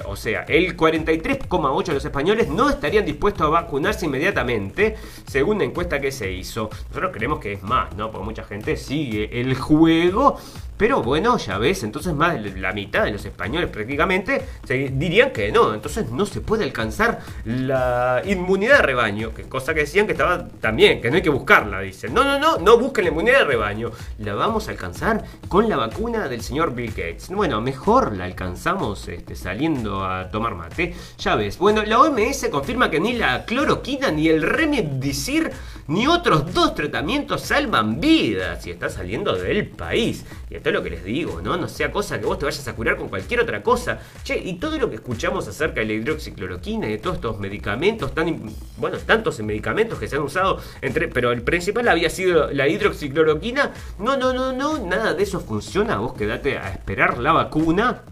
o sea, el 43,8 de los españoles no estarían dispuestos a vacunarse inmediatamente, según la encuesta que se hizo. Nosotros creemos que es más, ¿no? Porque mucha gente sigue el juego pero bueno, ya ves, entonces más de la mitad de los españoles prácticamente dirían que no. Entonces no se puede alcanzar la inmunidad de rebaño. Que cosa que decían que estaba también, que no hay que buscarla, dicen. No, no, no, no busquen la inmunidad de rebaño. La vamos a alcanzar con la vacuna del señor Bill Gates. Bueno, mejor la alcanzamos este, saliendo a tomar mate. Ya ves. Bueno, la OMS confirma que ni la cloroquina ni el Remdesivir ni otros dos tratamientos salvan vidas y está saliendo del país. Y esto lo que les digo, ¿no? No sea cosa que vos te vayas a curar con cualquier otra cosa. Che, y todo lo que escuchamos acerca de la hidroxicloroquina y de todos estos medicamentos, tan, bueno, tantos medicamentos que se han usado, entre, pero el principal había sido la hidroxicloroquina. No, no, no, no, nada de eso funciona. Vos quedate a esperar la vacuna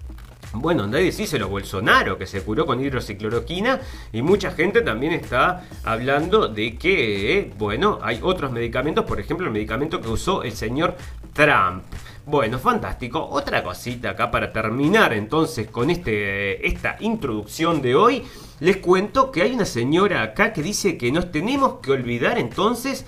bueno, nadie lo Bolsonaro, que se curó con hidroxicloroquina, y mucha gente también está hablando de que, bueno, hay otros medicamentos, por ejemplo, el medicamento que usó el señor Trump. Bueno, fantástico. Otra cosita acá para terminar entonces con este, esta introducción de hoy. Les cuento que hay una señora acá que dice que nos tenemos que olvidar entonces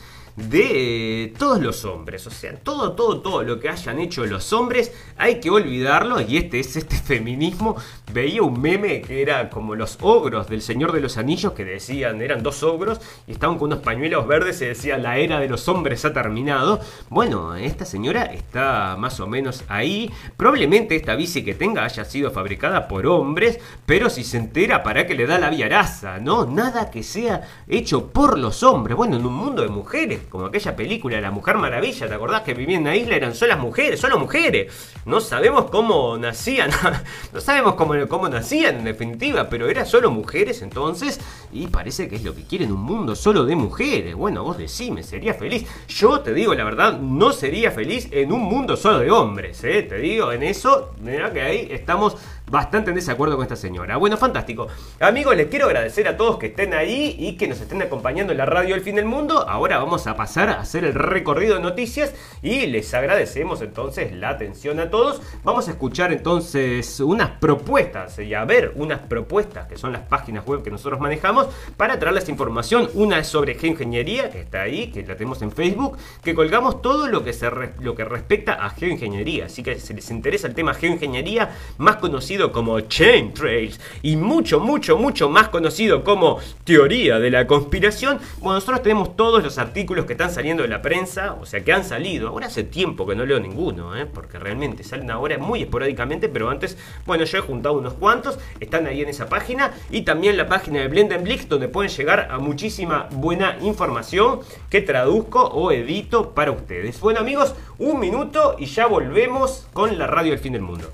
de todos los hombres. O sea, todo, todo, todo lo que hayan hecho los hombres hay que olvidarlo. Y este es este feminismo. Veía un meme que era como los ogros del Señor de los Anillos que decían, eran dos ogros y estaban con unos pañuelos verdes y decía la era de los hombres ha terminado. Bueno, esta señora está más o menos ahí. Probablemente esta bici que tenga haya sido fabricada por hombres, pero si se entera, ¿para que le da la viaraza? ¿No? Nada que sea hecho por los hombres. Bueno, en un mundo de mujeres como aquella película La Mujer Maravilla, ¿te acordás que vivía en una isla? Eran solas mujeres, solo mujeres. No sabemos cómo nacían, no sabemos cómo, cómo nacían en definitiva, pero eran solo mujeres entonces y parece que es lo que quieren un mundo solo de mujeres. Bueno, vos decime, sería feliz. Yo te digo la verdad, no sería feliz en un mundo solo de hombres, ¿eh? Te digo, en eso, mira que ahí estamos bastante en desacuerdo con esta señora. Bueno, fantástico. Amigos, les quiero agradecer a todos que estén ahí y que nos estén acompañando en la radio El Fin del Mundo. Ahora vamos a pasar a hacer el recorrido de noticias y les agradecemos entonces la atención a todos. Vamos a escuchar entonces unas propuestas y a ver unas propuestas que son las páginas web que nosotros manejamos para traerles información. Una es sobre geoingeniería, que está ahí, que la tenemos en Facebook, que colgamos todo lo que, se lo que respecta a geoingeniería. Así que si les interesa el tema geoingeniería, más conocido como Chain Trails y mucho, mucho, mucho más conocido como Teoría de la Conspiración, bueno, nosotros tenemos todos los artículos que están saliendo de la prensa, o sea, que han salido. Ahora hace tiempo que no leo ninguno, ¿eh? porque realmente salen ahora muy esporádicamente, pero antes, bueno, yo he juntado unos cuantos, están ahí en esa página y también la página de Blendenblix, donde pueden llegar a muchísima buena información que traduzco o edito para ustedes. Bueno amigos, un minuto y ya volvemos con la radio del fin del mundo.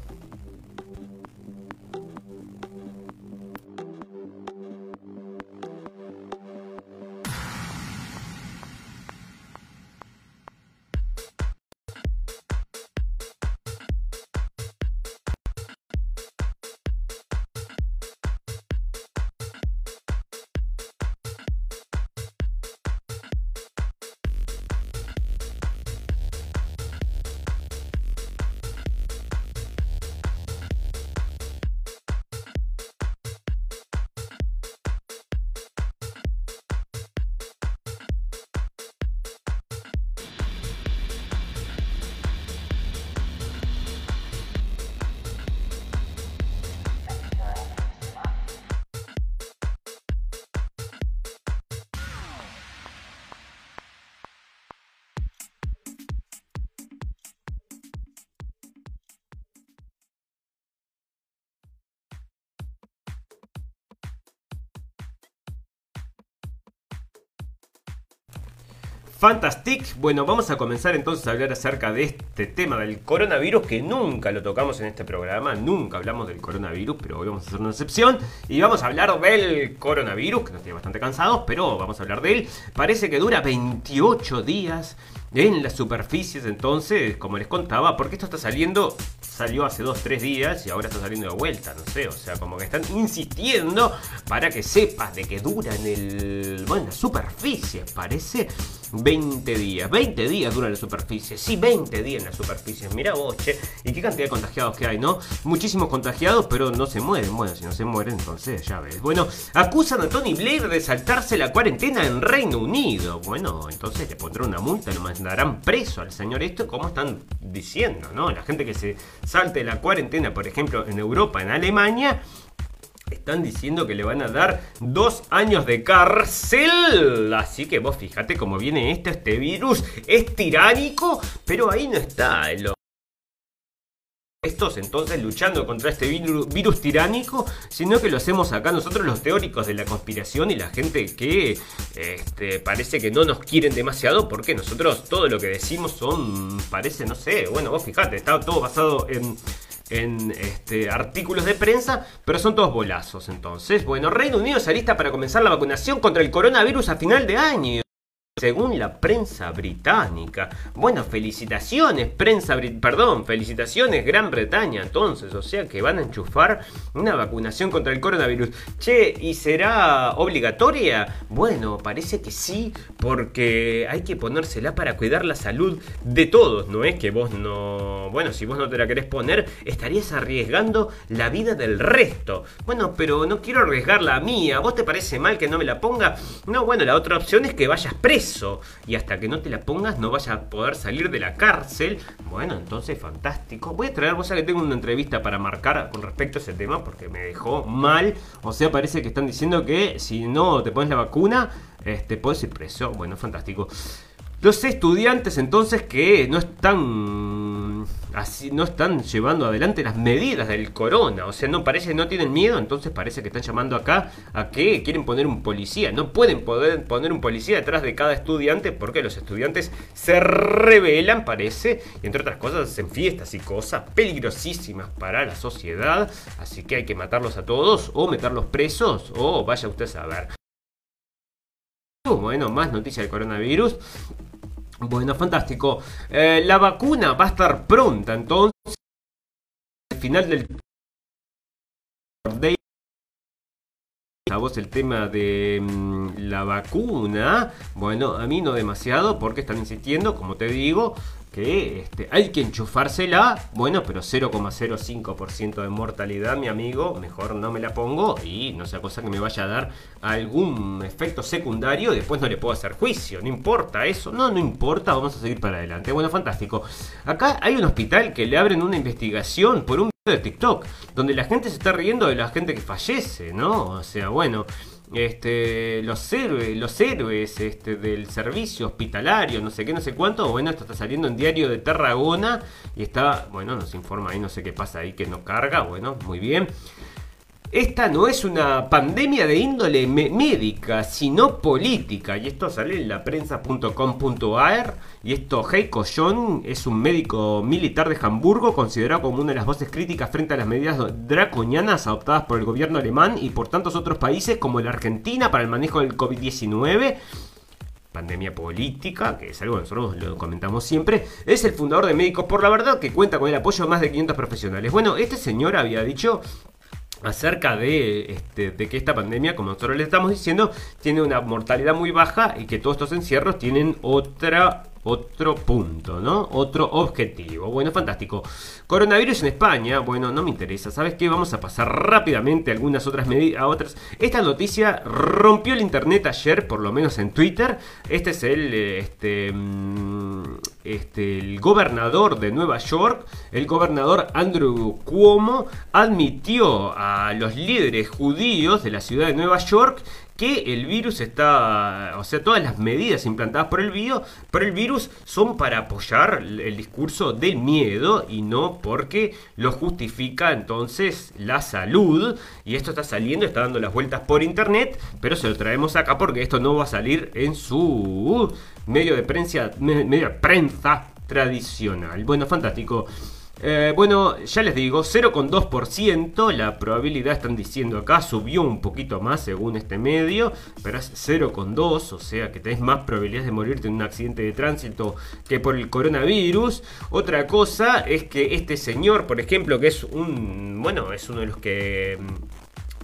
Fantastic. Bueno, vamos a comenzar entonces a hablar acerca de este tema del coronavirus que nunca lo tocamos en este programa, nunca hablamos del coronavirus, pero hoy vamos a hacer una excepción y vamos a hablar del coronavirus, que nos tiene bastante cansados, pero vamos a hablar de él. Parece que dura 28 días en las superficies, entonces, como les contaba, porque esto está saliendo, salió hace 2-3 días y ahora está saliendo de vuelta, no sé, o sea, como que están insistiendo para que sepas de que dura en el, bueno, en las superficies, parece 20 días, 20 días dura la superficie, sí, 20 días en las superficies, mira vos, che, y qué cantidad de contagiados que hay, ¿no? Muchísimos contagiados, pero no se mueren, bueno, si no se mueren, entonces ya ves. Bueno, acusan a Tony Blair de saltarse la cuarentena en Reino Unido, bueno, entonces le pondrán una multa, lo mandarán preso al señor esto, como están diciendo, ¿no? La gente que se salte la cuarentena, por ejemplo, en Europa, en Alemania, están diciendo que le van a dar dos años de cárcel. Así que vos fíjate cómo viene esto, este virus. Es tiránico, pero ahí no está. Lo estos entonces luchando contra este virus, virus, tiránico, sino que lo hacemos acá nosotros los teóricos de la conspiración y la gente que este, parece que no nos quieren demasiado porque nosotros todo lo que decimos son, parece, no sé, bueno, vos fijate, está todo basado en en este, artículos de prensa, pero son todos bolazos entonces. Bueno, Reino Unido se alista para comenzar la vacunación contra el coronavirus a final de año. Según la prensa británica. Bueno, felicitaciones, prensa perdón, felicitaciones Gran Bretaña entonces, o sea que van a enchufar una vacunación contra el coronavirus. Che, ¿y será obligatoria? Bueno, parece que sí, porque hay que ponérsela para cuidar la salud de todos, no es que vos no, bueno, si vos no te la querés poner, estarías arriesgando la vida del resto. Bueno, pero no quiero arriesgar la mía, ¿vos te parece mal que no me la ponga? No, bueno, la otra opción es que vayas preso y hasta que no te la pongas no vayas a poder salir de la cárcel. Bueno, entonces fantástico. Voy a traer, vos sabés que tengo una entrevista para marcar con respecto a ese tema porque me dejó mal. O sea, parece que están diciendo que si no te pones la vacuna, este, puedes ir preso. Bueno, fantástico. Los estudiantes entonces que no están así, no están llevando adelante las medidas del corona, o sea, no parece no tienen miedo, entonces parece que están llamando acá a que quieren poner un policía. No pueden poner un policía detrás de cada estudiante porque los estudiantes se rebelan, parece, y entre otras cosas hacen fiestas y cosas peligrosísimas para la sociedad, así que hay que matarlos a todos o meterlos presos o vaya usted a saber. Bueno, más noticias del coronavirus. Bueno, fantástico. Eh, la vacuna va a estar pronta, entonces. Al final del. A el tema de mm, la vacuna. Bueno, a mí no demasiado porque están insistiendo, como te digo, que este, hay que enchufársela, bueno, pero 0,05% de mortalidad, mi amigo, mejor no me la pongo y no sea cosa que me vaya a dar algún efecto secundario, después no le puedo hacer juicio, no importa eso, no, no importa, vamos a seguir para adelante. Bueno, fantástico. Acá hay un hospital que le abren una investigación por un video de TikTok, donde la gente se está riendo de la gente que fallece, ¿no? O sea, bueno este, los héroes, los héroes este, del servicio hospitalario, no sé qué, no sé cuánto. Bueno, esto está saliendo en Diario de Tarragona y está, bueno, nos informa ahí, no sé qué pasa ahí que no carga. Bueno, muy bien. Esta no es una pandemia de índole médica, sino política. Y esto sale en la prensa.com.ar. Y esto, Heiko John es un médico militar de Hamburgo, considerado como una de las voces críticas frente a las medidas draconianas adoptadas por el gobierno alemán y por tantos otros países como la Argentina para el manejo del COVID-19 pandemia política, que es algo que nosotros lo comentamos siempre, es el fundador de Médicos por la Verdad, que cuenta con el apoyo de más de 500 profesionales. Bueno, este señor había dicho acerca de, este, de, que esta pandemia, como nosotros le estamos diciendo, tiene una mortalidad muy baja y que todos estos encierros tienen otra otro punto, ¿no? Otro objetivo. Bueno, fantástico. Coronavirus en España, bueno, no me interesa. ¿Sabes qué? Vamos a pasar rápidamente a algunas otras medidas, otras. Esta noticia rompió el internet ayer, por lo menos en Twitter. Este es el, este, mm, este, el gobernador de Nueva York, el gobernador Andrew Cuomo, admitió a los líderes judíos de la ciudad de Nueva York que el virus está, o sea, todas las medidas implantadas por el, virus, por el virus son para apoyar el discurso del miedo y no porque lo justifica entonces la salud. Y esto está saliendo, está dando las vueltas por internet, pero se lo traemos acá porque esto no va a salir en su medio de prensa, medio de prensa tradicional. Bueno, fantástico. Eh, bueno, ya les digo, 0,2%, la probabilidad están diciendo acá, subió un poquito más según este medio, pero es 0,2, o sea que tenés más probabilidades de morirte en un accidente de tránsito que por el coronavirus. Otra cosa es que este señor, por ejemplo, que es un, bueno, es uno de los que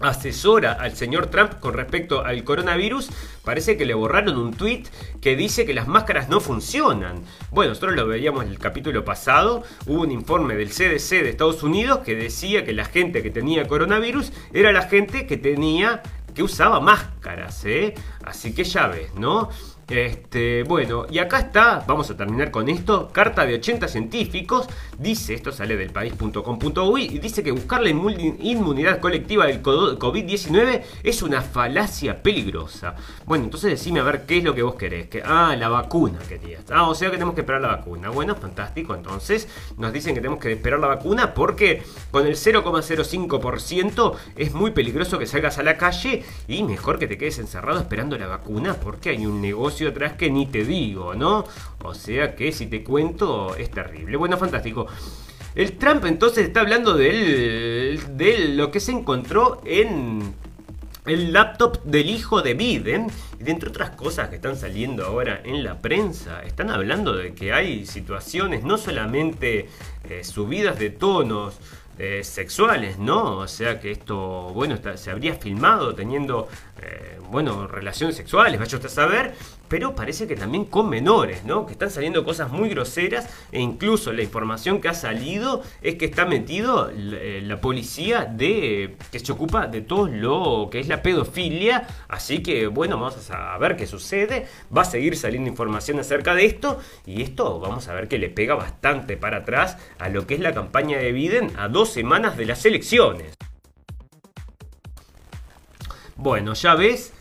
asesora al señor Trump con respecto al coronavirus, parece que le borraron un tweet que dice que las máscaras no funcionan. Bueno, nosotros lo veíamos en el capítulo pasado, hubo un informe del CDC de Estados Unidos que decía que la gente que tenía coronavirus era la gente que tenía que usaba máscaras, ¿eh? Así que ya ves, ¿no? Este, bueno, y acá está, vamos a terminar con esto, carta de 80 científicos, dice, esto sale del país.com.uy, y dice que buscar la inmunidad colectiva del COVID-19 es una falacia peligrosa. Bueno, entonces decime a ver qué es lo que vos querés. Que, ah, la vacuna querías. Ah, o sea que tenemos que esperar la vacuna. Bueno, fantástico, entonces nos dicen que tenemos que esperar la vacuna porque con el 0,05% es muy peligroso que salgas a la calle y mejor que te quedes encerrado esperando la vacuna porque hay un negocio atrás que ni te digo, ¿no? O sea que si te cuento es terrible. Bueno, fantástico. El Trump entonces está hablando de, de lo que se encontró en el laptop del hijo de Biden. Y entre otras cosas que están saliendo ahora en la prensa, están hablando de que hay situaciones, no solamente eh, subidas de tonos, eh, sexuales, ¿no? O sea que esto, bueno, se habría filmado teniendo, eh, bueno, relaciones sexuales, vaya usted a saber, pero parece que también con menores, ¿no? Que están saliendo cosas muy groseras e incluso la información que ha salido es que está metido eh, la, policía de que se ocupa de todo lo que es la pedofilia, así que bueno, vamos a ver qué sucede, va a seguir saliendo información acerca de esto y esto vamos a ver que le pega bastante para atrás a lo que es la campaña de Biden a dos semanas de las elecciones. Bueno, ya ves,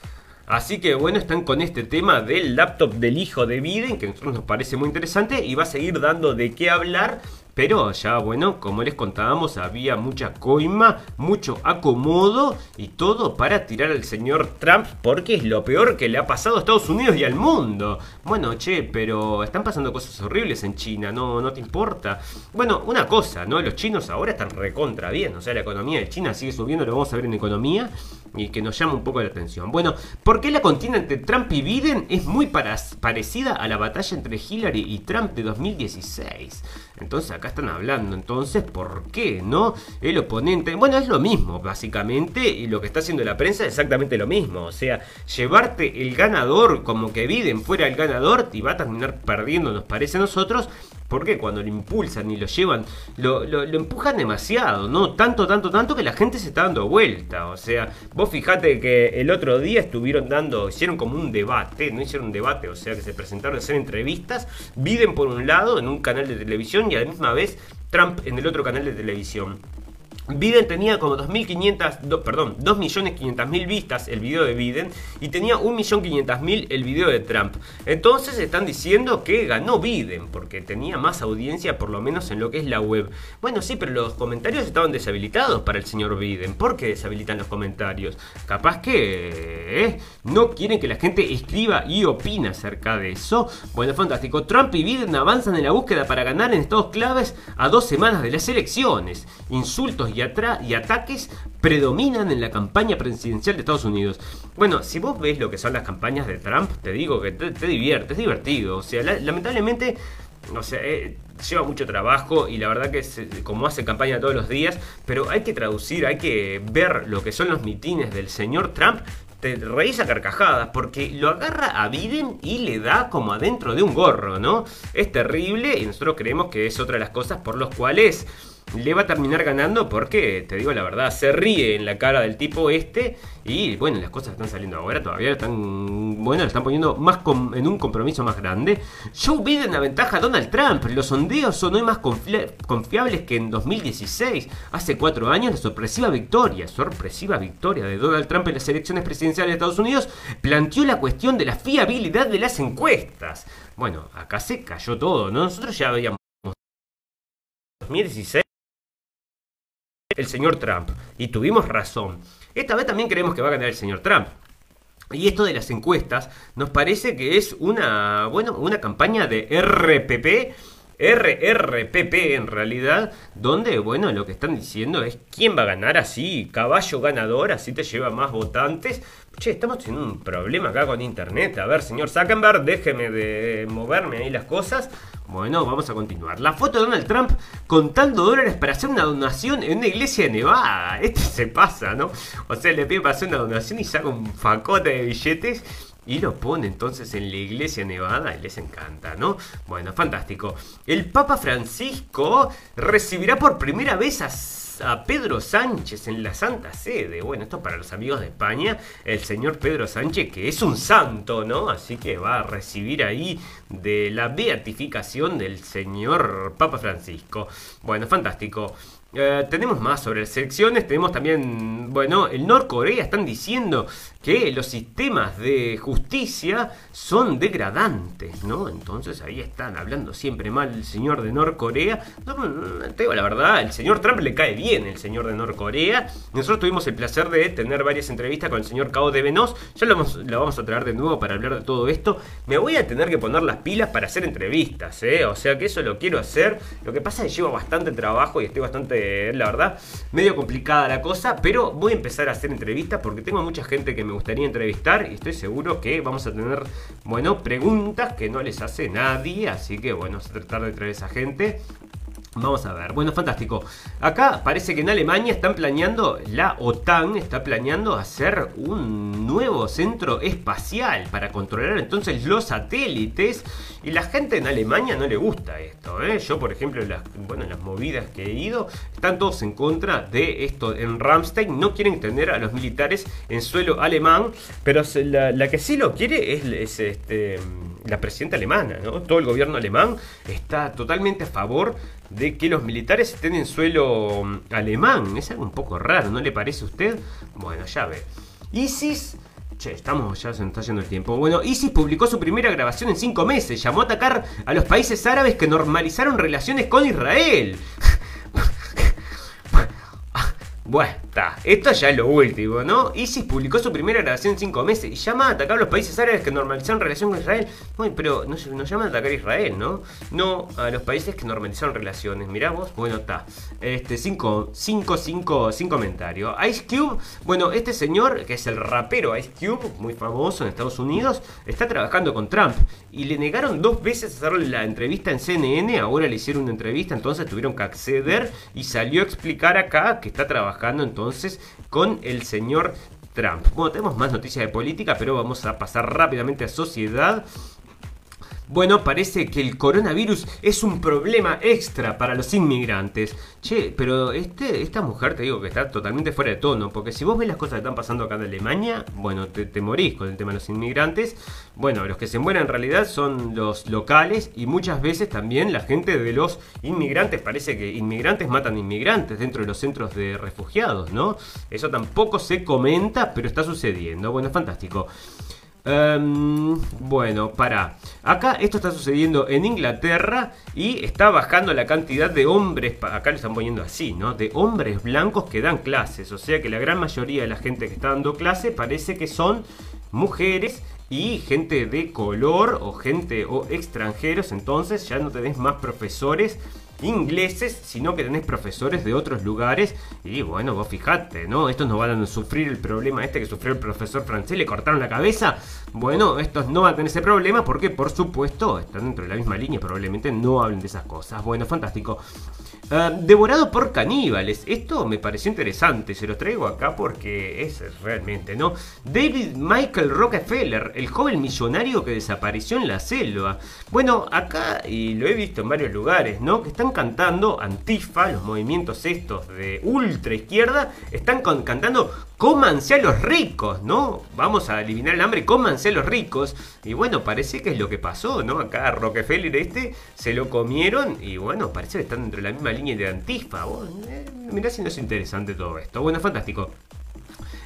Así que bueno, están con este tema del laptop del hijo de Biden, que a nosotros nos parece muy interesante y va a seguir dando de qué hablar. Pero ya, bueno, como les contábamos, había mucha coima, mucho acomodo y todo para tirar al señor Trump porque es lo peor que le ha pasado a Estados Unidos y al mundo. Bueno, che, pero están pasando cosas horribles en China, ¿no, no te importa? Bueno, una cosa, ¿no? Los chinos ahora están recontra bien, o sea, la economía de China sigue subiendo, lo vamos a ver en economía y que nos llama un poco la atención. Bueno, ¿por qué la contienda entre Trump y Biden es muy parecida a la batalla entre Hillary y Trump de 2016? Entonces acá están hablando, entonces, ¿por qué? ¿No? El oponente, bueno, es lo mismo, básicamente, y lo que está haciendo la prensa es exactamente lo mismo. O sea, llevarte el ganador como que Biden fuera el ganador y va a terminar perdiendo, nos parece a nosotros, porque cuando lo impulsan y lo llevan, lo, lo, empujan demasiado, ¿no? Tanto, tanto, tanto que la gente se está dando vuelta. O sea, vos fijate que el otro día estuvieron dando, hicieron como un debate, no hicieron un debate, o sea, que se presentaron a hacer entrevistas, Biden por un lado en un canal de televisión y a la misma vez Trump en el otro canal de televisión. Biden tenía como 2.500, perdón, 2.500.000 vistas el video de Biden y tenía 1.500.000 el video de Trump. Entonces están diciendo que ganó Biden porque tenía más audiencia por lo menos en lo que es la web. Bueno, sí, pero los comentarios estaban deshabilitados para el señor Biden. ¿Por qué deshabilitan los comentarios? Capaz que eh, no quieren que la gente escriba y opine acerca de eso. Bueno, fantástico. Trump y Biden avanzan en la búsqueda para ganar en estados claves a dos semanas de las elecciones. Insultos y y, ataques predominan en la campaña presidencial de Estados Unidos. Bueno, si vos ves lo que son las campañas de Trump, te digo que te, divierte, es divertido. O sea, lamentablemente, o sea, eh, lleva mucho trabajo y la verdad que como hace campaña todos los días, pero hay que traducir, hay que ver lo que son los mitines del señor Trump te reís a carcajadas porque lo agarra a Biden y le da como adentro de un gorro, ¿no? Es terrible y nosotros creemos que es otra de las cosas por las cuales le va a terminar ganando porque, te digo la verdad, se ríe en la cara del tipo este y bueno, las cosas están saliendo ahora, todavía están, bueno, le están poniendo más en un compromiso más grande. Joe Biden aventaja a Donald Trump, los sondeos son hoy más confiables que en 2016, hace cuatro años la sorpresiva victoria, sorpresiva victoria de Donald Trump en las elecciones presidenciales de Estados Unidos planteó la cuestión de la fiabilidad de las encuestas. Bueno, acá se cayó todo, ¿no? Nosotros ya habíamos 2016 el señor Trump. Y tuvimos razón. Esta vez también creemos que va a ganar el señor Trump. Y esto de las encuestas nos parece que es una, bueno, una campaña de RPP, RRPP en realidad, donde, bueno, lo que están diciendo es quién va a ganar así, caballo ganador, así te lleva más votantes. Che, estamos teniendo un problema acá con internet. A ver, señor Zuckerberg, déjeme de moverme ahí las cosas. Bueno, vamos a continuar. La foto de Donald Trump contando dólares para hacer una donación en una iglesia de Nevada. Este se pasa, ¿no? O sea, le pide para hacer una donación y saca un facote de billetes y lo pone entonces en la iglesia nevada y les encanta, ¿no? Bueno, fantástico. El Papa Francisco recibirá por primera vez a Pedro Sánchez en la Santa Sede. Bueno, esto para los amigos de España, el señor Pedro Sánchez, que es un santo, ¿no? Así que va a recibir ahí de la beatificación del señor Papa Francisco. Bueno, fantástico. Eh, tenemos más sobre las elecciones, tenemos también, bueno, el Norcorea están diciendo que los sistemas de justicia son degradantes, ¿no? Entonces ahí están hablando siempre mal el señor de Norcorea. No, te digo la verdad, el señor Trump le cae bien el señor de Norcorea. Nosotros tuvimos el placer de tener varias entrevistas con el señor Cao de Venos. Ya lo vamos, lo vamos a traer de nuevo para hablar de todo esto. Me voy a tener que poner las pilas para hacer entrevistas, ¿eh? O sea que eso lo quiero hacer. Lo que pasa es que llevo bastante trabajo y estoy bastante, la verdad, medio complicada la cosa. Pero voy a empezar a hacer entrevistas porque tengo mucha gente que me me gustaría entrevistar y estoy seguro que vamos a tener, bueno, preguntas que no les hace nadie, así que bueno, vamos a tratar de traer esa gente. Vamos a ver, bueno, fantástico. Acá parece que en Alemania están planeando, la OTAN está planeando hacer un nuevo centro espacial para controlar entonces los satélites. Y la gente en Alemania no le gusta esto. ¿eh? Yo, por ejemplo, las, bueno, las movidas que he ido, están todos en contra de esto. En Ramstein no quieren tener a los militares en suelo alemán, pero la, que sí lo quiere es, este, la presidenta alemana. ¿no? Todo el gobierno alemán está totalmente a favor de que los militares estén en suelo mm, alemán. Es algo un poco raro, ¿no le parece a usted? Bueno, ya ve. ISIS... Che, estamos, ya se nos está yendo el tiempo. Bueno, ISIS publicó su primera grabación en cinco meses. Llamó a atacar a los países árabes que normalizaron relaciones con Israel. Bueno, está. Esto ya es lo último, ¿no? ISIS publicó su primera grabación en cinco meses y llama a atacar a los países árabes que normalizaron relación con Israel. Bueno, pero no, nos llama a atacar a Israel, ¿no? No a los países que normalizaron relaciones. Mirá vos. Bueno, está. Este, cinco, cinco, cinco, sin comentario. Ice Cube, bueno, este señor, que es el rapero Ice Cube, muy famoso en Estados Unidos, está trabajando con Trump. Y le negaron dos veces hacerle la entrevista en CNN. Ahora le hicieron una entrevista, entonces tuvieron que acceder y salió a explicar acá que está trabajando entonces con el señor Trump. Bueno, tenemos más noticias de política, pero vamos a pasar rápidamente a sociedad. Bueno, parece que el coronavirus es un problema extra para los inmigrantes. Che, pero este, esta mujer te digo que está totalmente fuera de tono, porque si vos ves las cosas que están pasando acá en Alemania, bueno, te, morís con el tema de los inmigrantes. Bueno, los que se mueren en realidad son los locales y muchas veces también la gente de los inmigrantes. Parece que inmigrantes matan inmigrantes dentro de los centros de refugiados, ¿no? Eso tampoco se comenta, pero está sucediendo. Bueno, fantástico. Em, bueno, para. Acá esto está sucediendo en Inglaterra y está bajando la cantidad de hombres, acá lo están poniendo así, ¿no? De hombres blancos que dan clases. O sea que la gran mayoría de la gente que está dando clase parece que son mujeres y gente de color o gente o extranjeros. Entonces ya no tenés más profesores ingleses, sino que tenés profesores de otros lugares. Y bueno, vos fijate, ¿no? Estos no van a sufrir el problema este que sufrió el profesor francés, le cortaron la cabeza. Bueno, estos no van a tener ese problema porque, por supuesto, están dentro de la misma línea. Probablemente no hablen de esas cosas. Bueno, fantástico. Ah, devorado por caníbales. Esto me pareció interesante. Se lo traigo acá porque es realmente, ¿no? David Michael Rockefeller, el joven millonario que desapareció en la selva. Bueno, acá, y lo he visto en varios lugares, ¿no? Que están cantando Antifa, los movimientos estos de ultra izquierda, están cantando cómanse a los ricos, ¿no? Vamos a eliminar el hambre, cómanse a los ricos. Y bueno, parece que es lo que pasó, ¿no? Acá Rockefeller este se lo comieron y bueno, parece que están dentro de la misma línea de Antifa. Eh, mirá si no es interesante todo esto. Bueno, fantástico.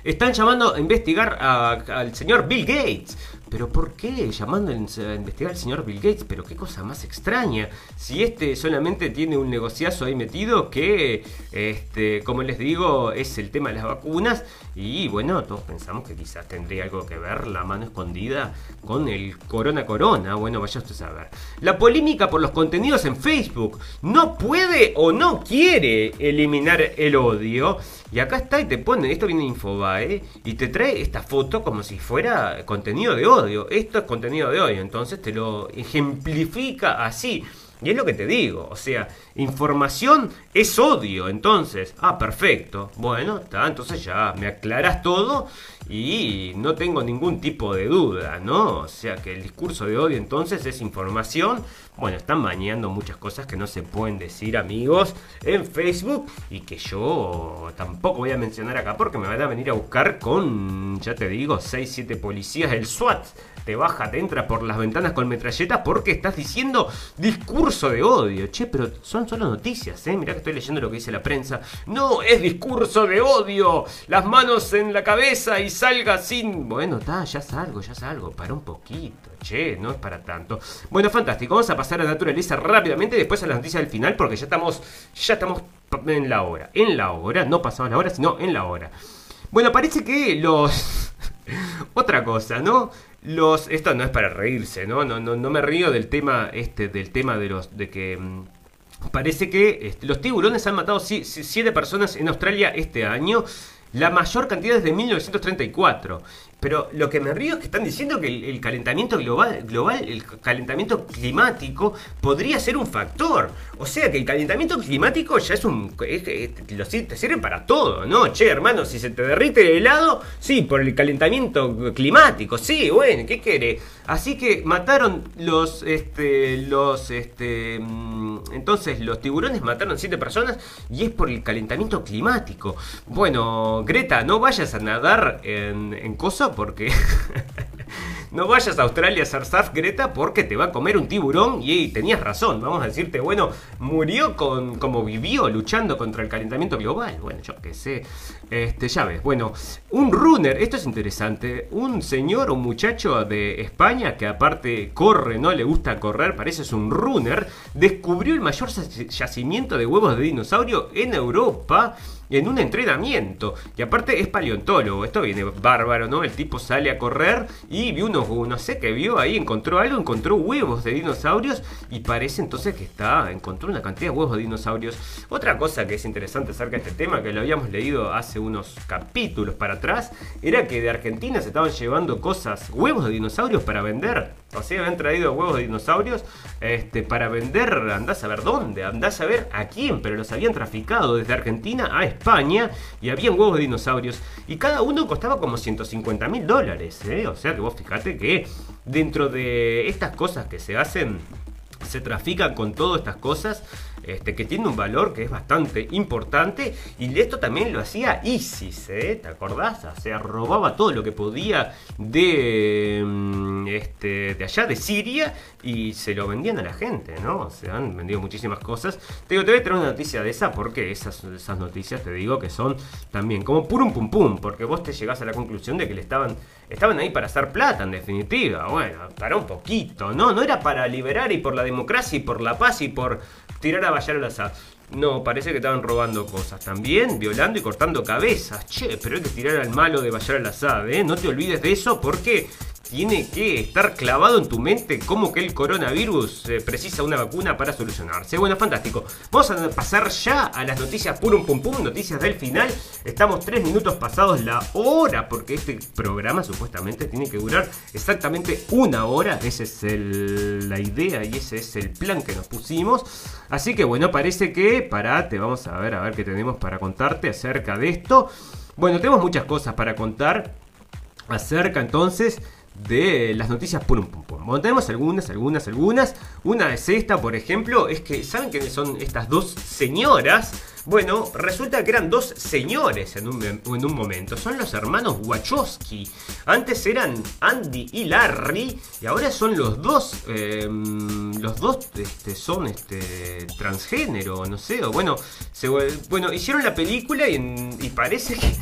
Están llamando a investigar al señor Bill Gates. Pero ¿por qué llamando a investigar al señor Bill Gates? Pero qué cosa más extraña. Si este solamente tiene un negociazo ahí metido que, este, como les digo, es el tema de las vacunas. Y bueno, todos pensamos que quizás tendría algo que ver la mano escondida con el corona corona. Bueno, vaya usted a saber. La polémica por los contenidos en Facebook. No puede o no quiere eliminar el odio. Y acá está y te pone, esto viene de Infobae, y te trae esta foto como si fuera contenido de odio. Esto es contenido de odio, entonces te lo ejemplifica así. Y es lo que te digo, o sea, información es odio, entonces, ah, perfecto, bueno, está, entonces ya me aclaras todo y no tengo ningún tipo de duda, ¿no? O sea que el discurso de odio entonces es información, bueno, están bañando muchas cosas que no se pueden decir amigos en Facebook y que yo tampoco voy a mencionar acá porque me van a venir a buscar con, ya te digo, 6, 7 policías del SWAT te baja, te entra por las ventanas con metralletas porque estás diciendo discurso de odio. Che, pero son solo noticias, ¿eh? Mirá que estoy leyendo lo que dice la prensa. No, es discurso de odio. Las manos en la cabeza y salga sin... Bueno, está, ya salgo, ya salgo. Para un poquito. Che, no es para tanto. Bueno, fantástico. Vamos a pasar a naturaleza rápidamente. Después a las noticias del final porque ya estamos, ya estamos en la hora. En la hora, no pasamos la hora, sino en la hora. Bueno, parece que los... Otra cosa, ¿no? Los. Esto no es para reírse, ¿no? No, no, no me río del tema. Este. Del tema de los. de que. Parece que este, los tiburones han matado 7 personas en Australia este año. La mayor cantidad desde 1934. Pero lo que me río es que están diciendo que el, calentamiento global, global, el calentamiento climático podría ser un factor. O sea que el calentamiento climático ya es un... es- es- te sirve para todo, ¿no? Che, hermano, si se te derrite el helado, sí, por el calentamiento climático, sí, bueno, ¿qué quiere? Así que mataron los, este, los, este, mm, entonces los tiburones mataron 7 personas y es por el calentamiento climático. Bueno, Greta, no vayas a nadar en, en porque... No vayas a Australia a hacer surf, Greta, porque te va a comer un tiburón y tenías razón. Vamos a decirte, bueno, murió con como vivió luchando contra el calentamiento global. Bueno, yo qué sé. Este, ya ves. Bueno, un runner, esto es interesante. Un señor, un muchacho de España que aparte corre, no le gusta correr, parece es un runner, descubrió el mayor yac- yacimiento de huevos de dinosaurio en Europa en un entrenamiento. Y aparte es paleontólogo, esto viene bárbaro, ¿no? El tipo sale a correr y vio unos, no sé qué vio ahí, encontró algo, encontró huevos de dinosaurios y parece entonces que está, encontró una cantidad de huevos de dinosaurios. Otra cosa que es interesante acerca de este tema, que lo habíamos leído hace unos capítulos para atrás, era que de Argentina se estaban llevando cosas, huevos de dinosaurios para vender. Sea, habían traído huevos de dinosaurios este, para vender, andás a ver dónde, andás a ver a quién, pero los habían traficado desde Argentina a España y habían huevos de dinosaurios. Y cada uno costaba como 150 mil dólares, ¿eh? O sea que vos fijate que dentro de estas cosas que se hacen, se trafican con todas estas cosas este, que tiene un valor que es bastante importante y esto también lo hacía ISIS, ¿eh? ¿te acordás? O sea, robaba todo lo que podía de, mm, este, de allá, de Siria y se lo vendían a la gente, ¿no? O sea, han vendido muchísimas cosas. Te digo, te voy a traer una noticia de esa porque esas, esas noticias te digo que son también como purum pum pum, porque vos te llegás a la conclusión de que le estaban, estaban ahí para hacer plata en definitiva. Bueno, para un poquito, ¿no? No era para liberar y por la democracia y por la paz y por tirar a Bayar al Assad. No, parece que estaban robando cosas también, violando y cortando cabezas. Che, pero hay que tirar al malo de Bayar al Assad, ¿eh? No te olvides de eso porque tiene que estar clavado en tu mente como que el coronavirus eh, precisa una vacuna para solucionarse. Bueno, fantástico. Vamos a pasar ya a las noticias purum pum pum, noticias del final. Estamos tres minutos pasados la hora, porque este programa supuestamente tiene que durar exactamente una hora. Esa es la idea y ese es el plan que nos pusimos. Así que bueno, parece que, parate, vamos a ver, a ver qué tenemos para contarte acerca de esto. Bueno, tenemos muchas cosas para contar acerca entonces de las noticias purum pum pum. Bueno, tenemos algunas, algunas, algunas. Una es esta, por ejemplo, es que ¿saben quiénes son estas dos señoras? Bueno, resulta que eran dos señores en un, en un momento. Son los hermanos Wachowski. Antes eran Andy y Larry. Y ahora son los dos. eh, los dos este, son este, transgénero, no sé. O bueno, bueno, hicieron la película y, en- y parece que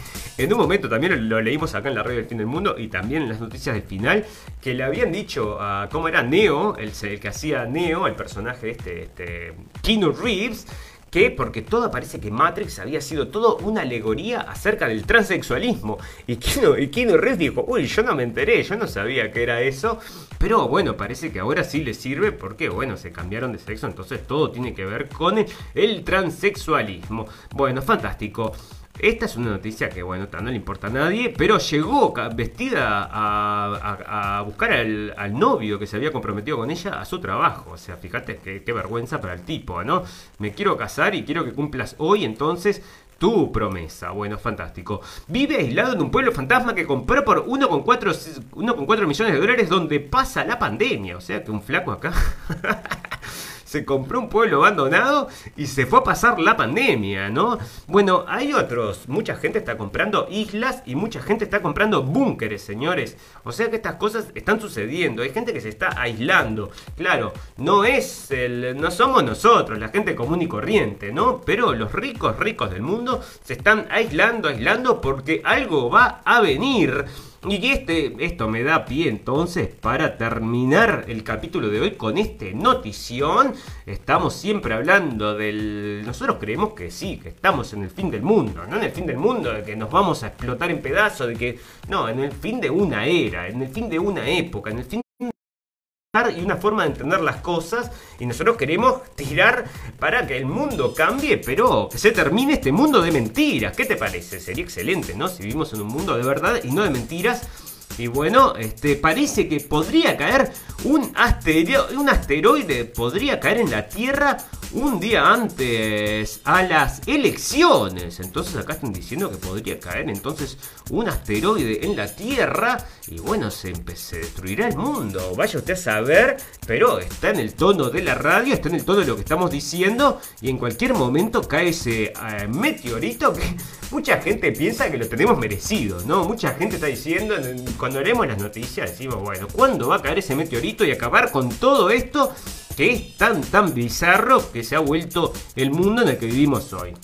en un momento también lo leímos acá en la radio del fin del mundo y también en las noticias del final que le habían dicho a cómo era Neo, el, el que hacía Neo, el personaje de este, este Keanu Reeves, que porque todo parece que Matrix había sido todo una alegoría acerca del transexualismo. Y Keanu, y Reeves dijo, uy, yo no me enteré, yo no sabía que era eso. Pero bueno, parece que ahora sí le sirve porque, bueno, se cambiaron de sexo, entonces todo tiene que ver con el transexualismo. Bueno, fantástico. Esta es una noticia que, bueno, no le importa a nadie, pero llegó vestida a, buscar al, novio que se había comprometido con ella a su trabajo. O sea, fíjate qué, vergüenza para el tipo, ¿no? Me quiero casar y quiero que cumplas hoy, entonces tu promesa. Bueno, fantástico. Vive aislado en un pueblo fantasma que compró por 1,4 1,4 millones de dólares donde pasa la pandemia. O sea que un flaco acá. se compró un pueblo abandonado y se fue a pasar la pandemia, ¿no? Bueno, hay otros. Mucha gente está comprando islas y mucha gente está comprando búnkeres, señores. O sea que estas cosas están sucediendo. Hay gente que se está aislando. Claro, no es el. No somos nosotros, la gente común y corriente, ¿no? Pero los ricos, ricos del mundo se están aislando, aislando porque algo va a venir. Y este, esto me da pie entonces para terminar el capítulo de hoy con este notición. Estamos siempre hablando del... Nosotros creemos que sí, que estamos en el fin del mundo, no en el fin del mundo, de que nos vamos a explotar en pedazos, de que... No, en el fin de una era, en el fin de una época, en el fin y una forma de entender las cosas y nosotros queremos tirar para que el mundo cambie, pero que se termine este mundo de mentiras. ¿Qué te parece? Sería excelente, ¿no? Si vivimos en un mundo de verdad y no de mentiras. Y bueno, este parece que podría caer un, astereo- un asteroide, podría caer en la Tierra un día antes a las elecciones. Entonces acá están diciendo que podría caer entonces un asteroide en la Tierra y bueno, se, se destruirá el mundo. Vaya usted a saber, pero está en el tono de la radio, está en el tono de lo que estamos diciendo y en cualquier momento cae ese eh, meteorito que mucha gente piensa que lo tenemos merecido, ¿no? Mucha gente está diciendo, en- cuando leemos las noticias decimos, bueno, ¿cuándo va a caer ese meteorito y acabar con todo esto que es tan, tan bizarro que se ha vuelto el mundo en el que vivimos hoy?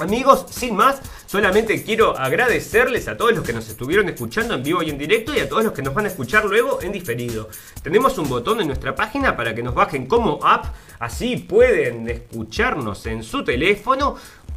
Amigos, sin más, solamente quiero agradecerles a todos los que nos estuvieron escuchando en vivo y en directo y a todos los que nos van a escuchar luego en diferido. Tenemos un botón en nuestra página para que nos bajen como app, así pueden escucharnos en su teléfono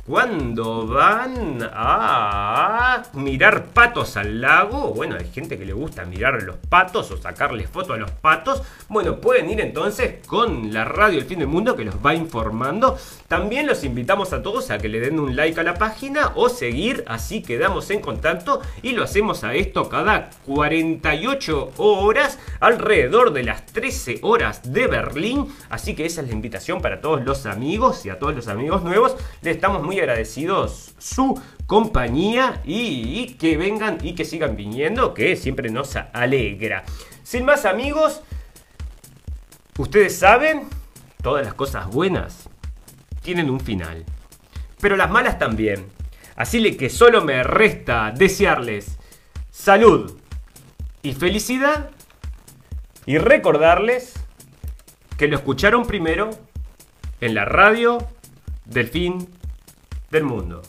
cuando van a mirar patos al lago. Bueno, hay gente que le gusta mirar los patos o sacarle foto a los patos. Bueno, pueden ir entonces con la radio El Fin del Mundo que los va informando. También los invitamos a todos a que le den un like a la página o seguir, así quedamos en contacto y lo hacemos a esto cada 48 horas alrededor de las 13 horas de Berlín. Así que esa es la invitación para todos los amigos y a todos los amigos nuevos. Le estamos muy agradecidos su compañía y, y que vengan y que sigan viniendo, que siempre nos alegra. Sin más amigos, ustedes saben, todas las cosas buenas tienen un final. Pero las malas también. Así que solo me resta desearles salud y felicidad y recordarles que lo escucharon primero en la radio del fin del mundo.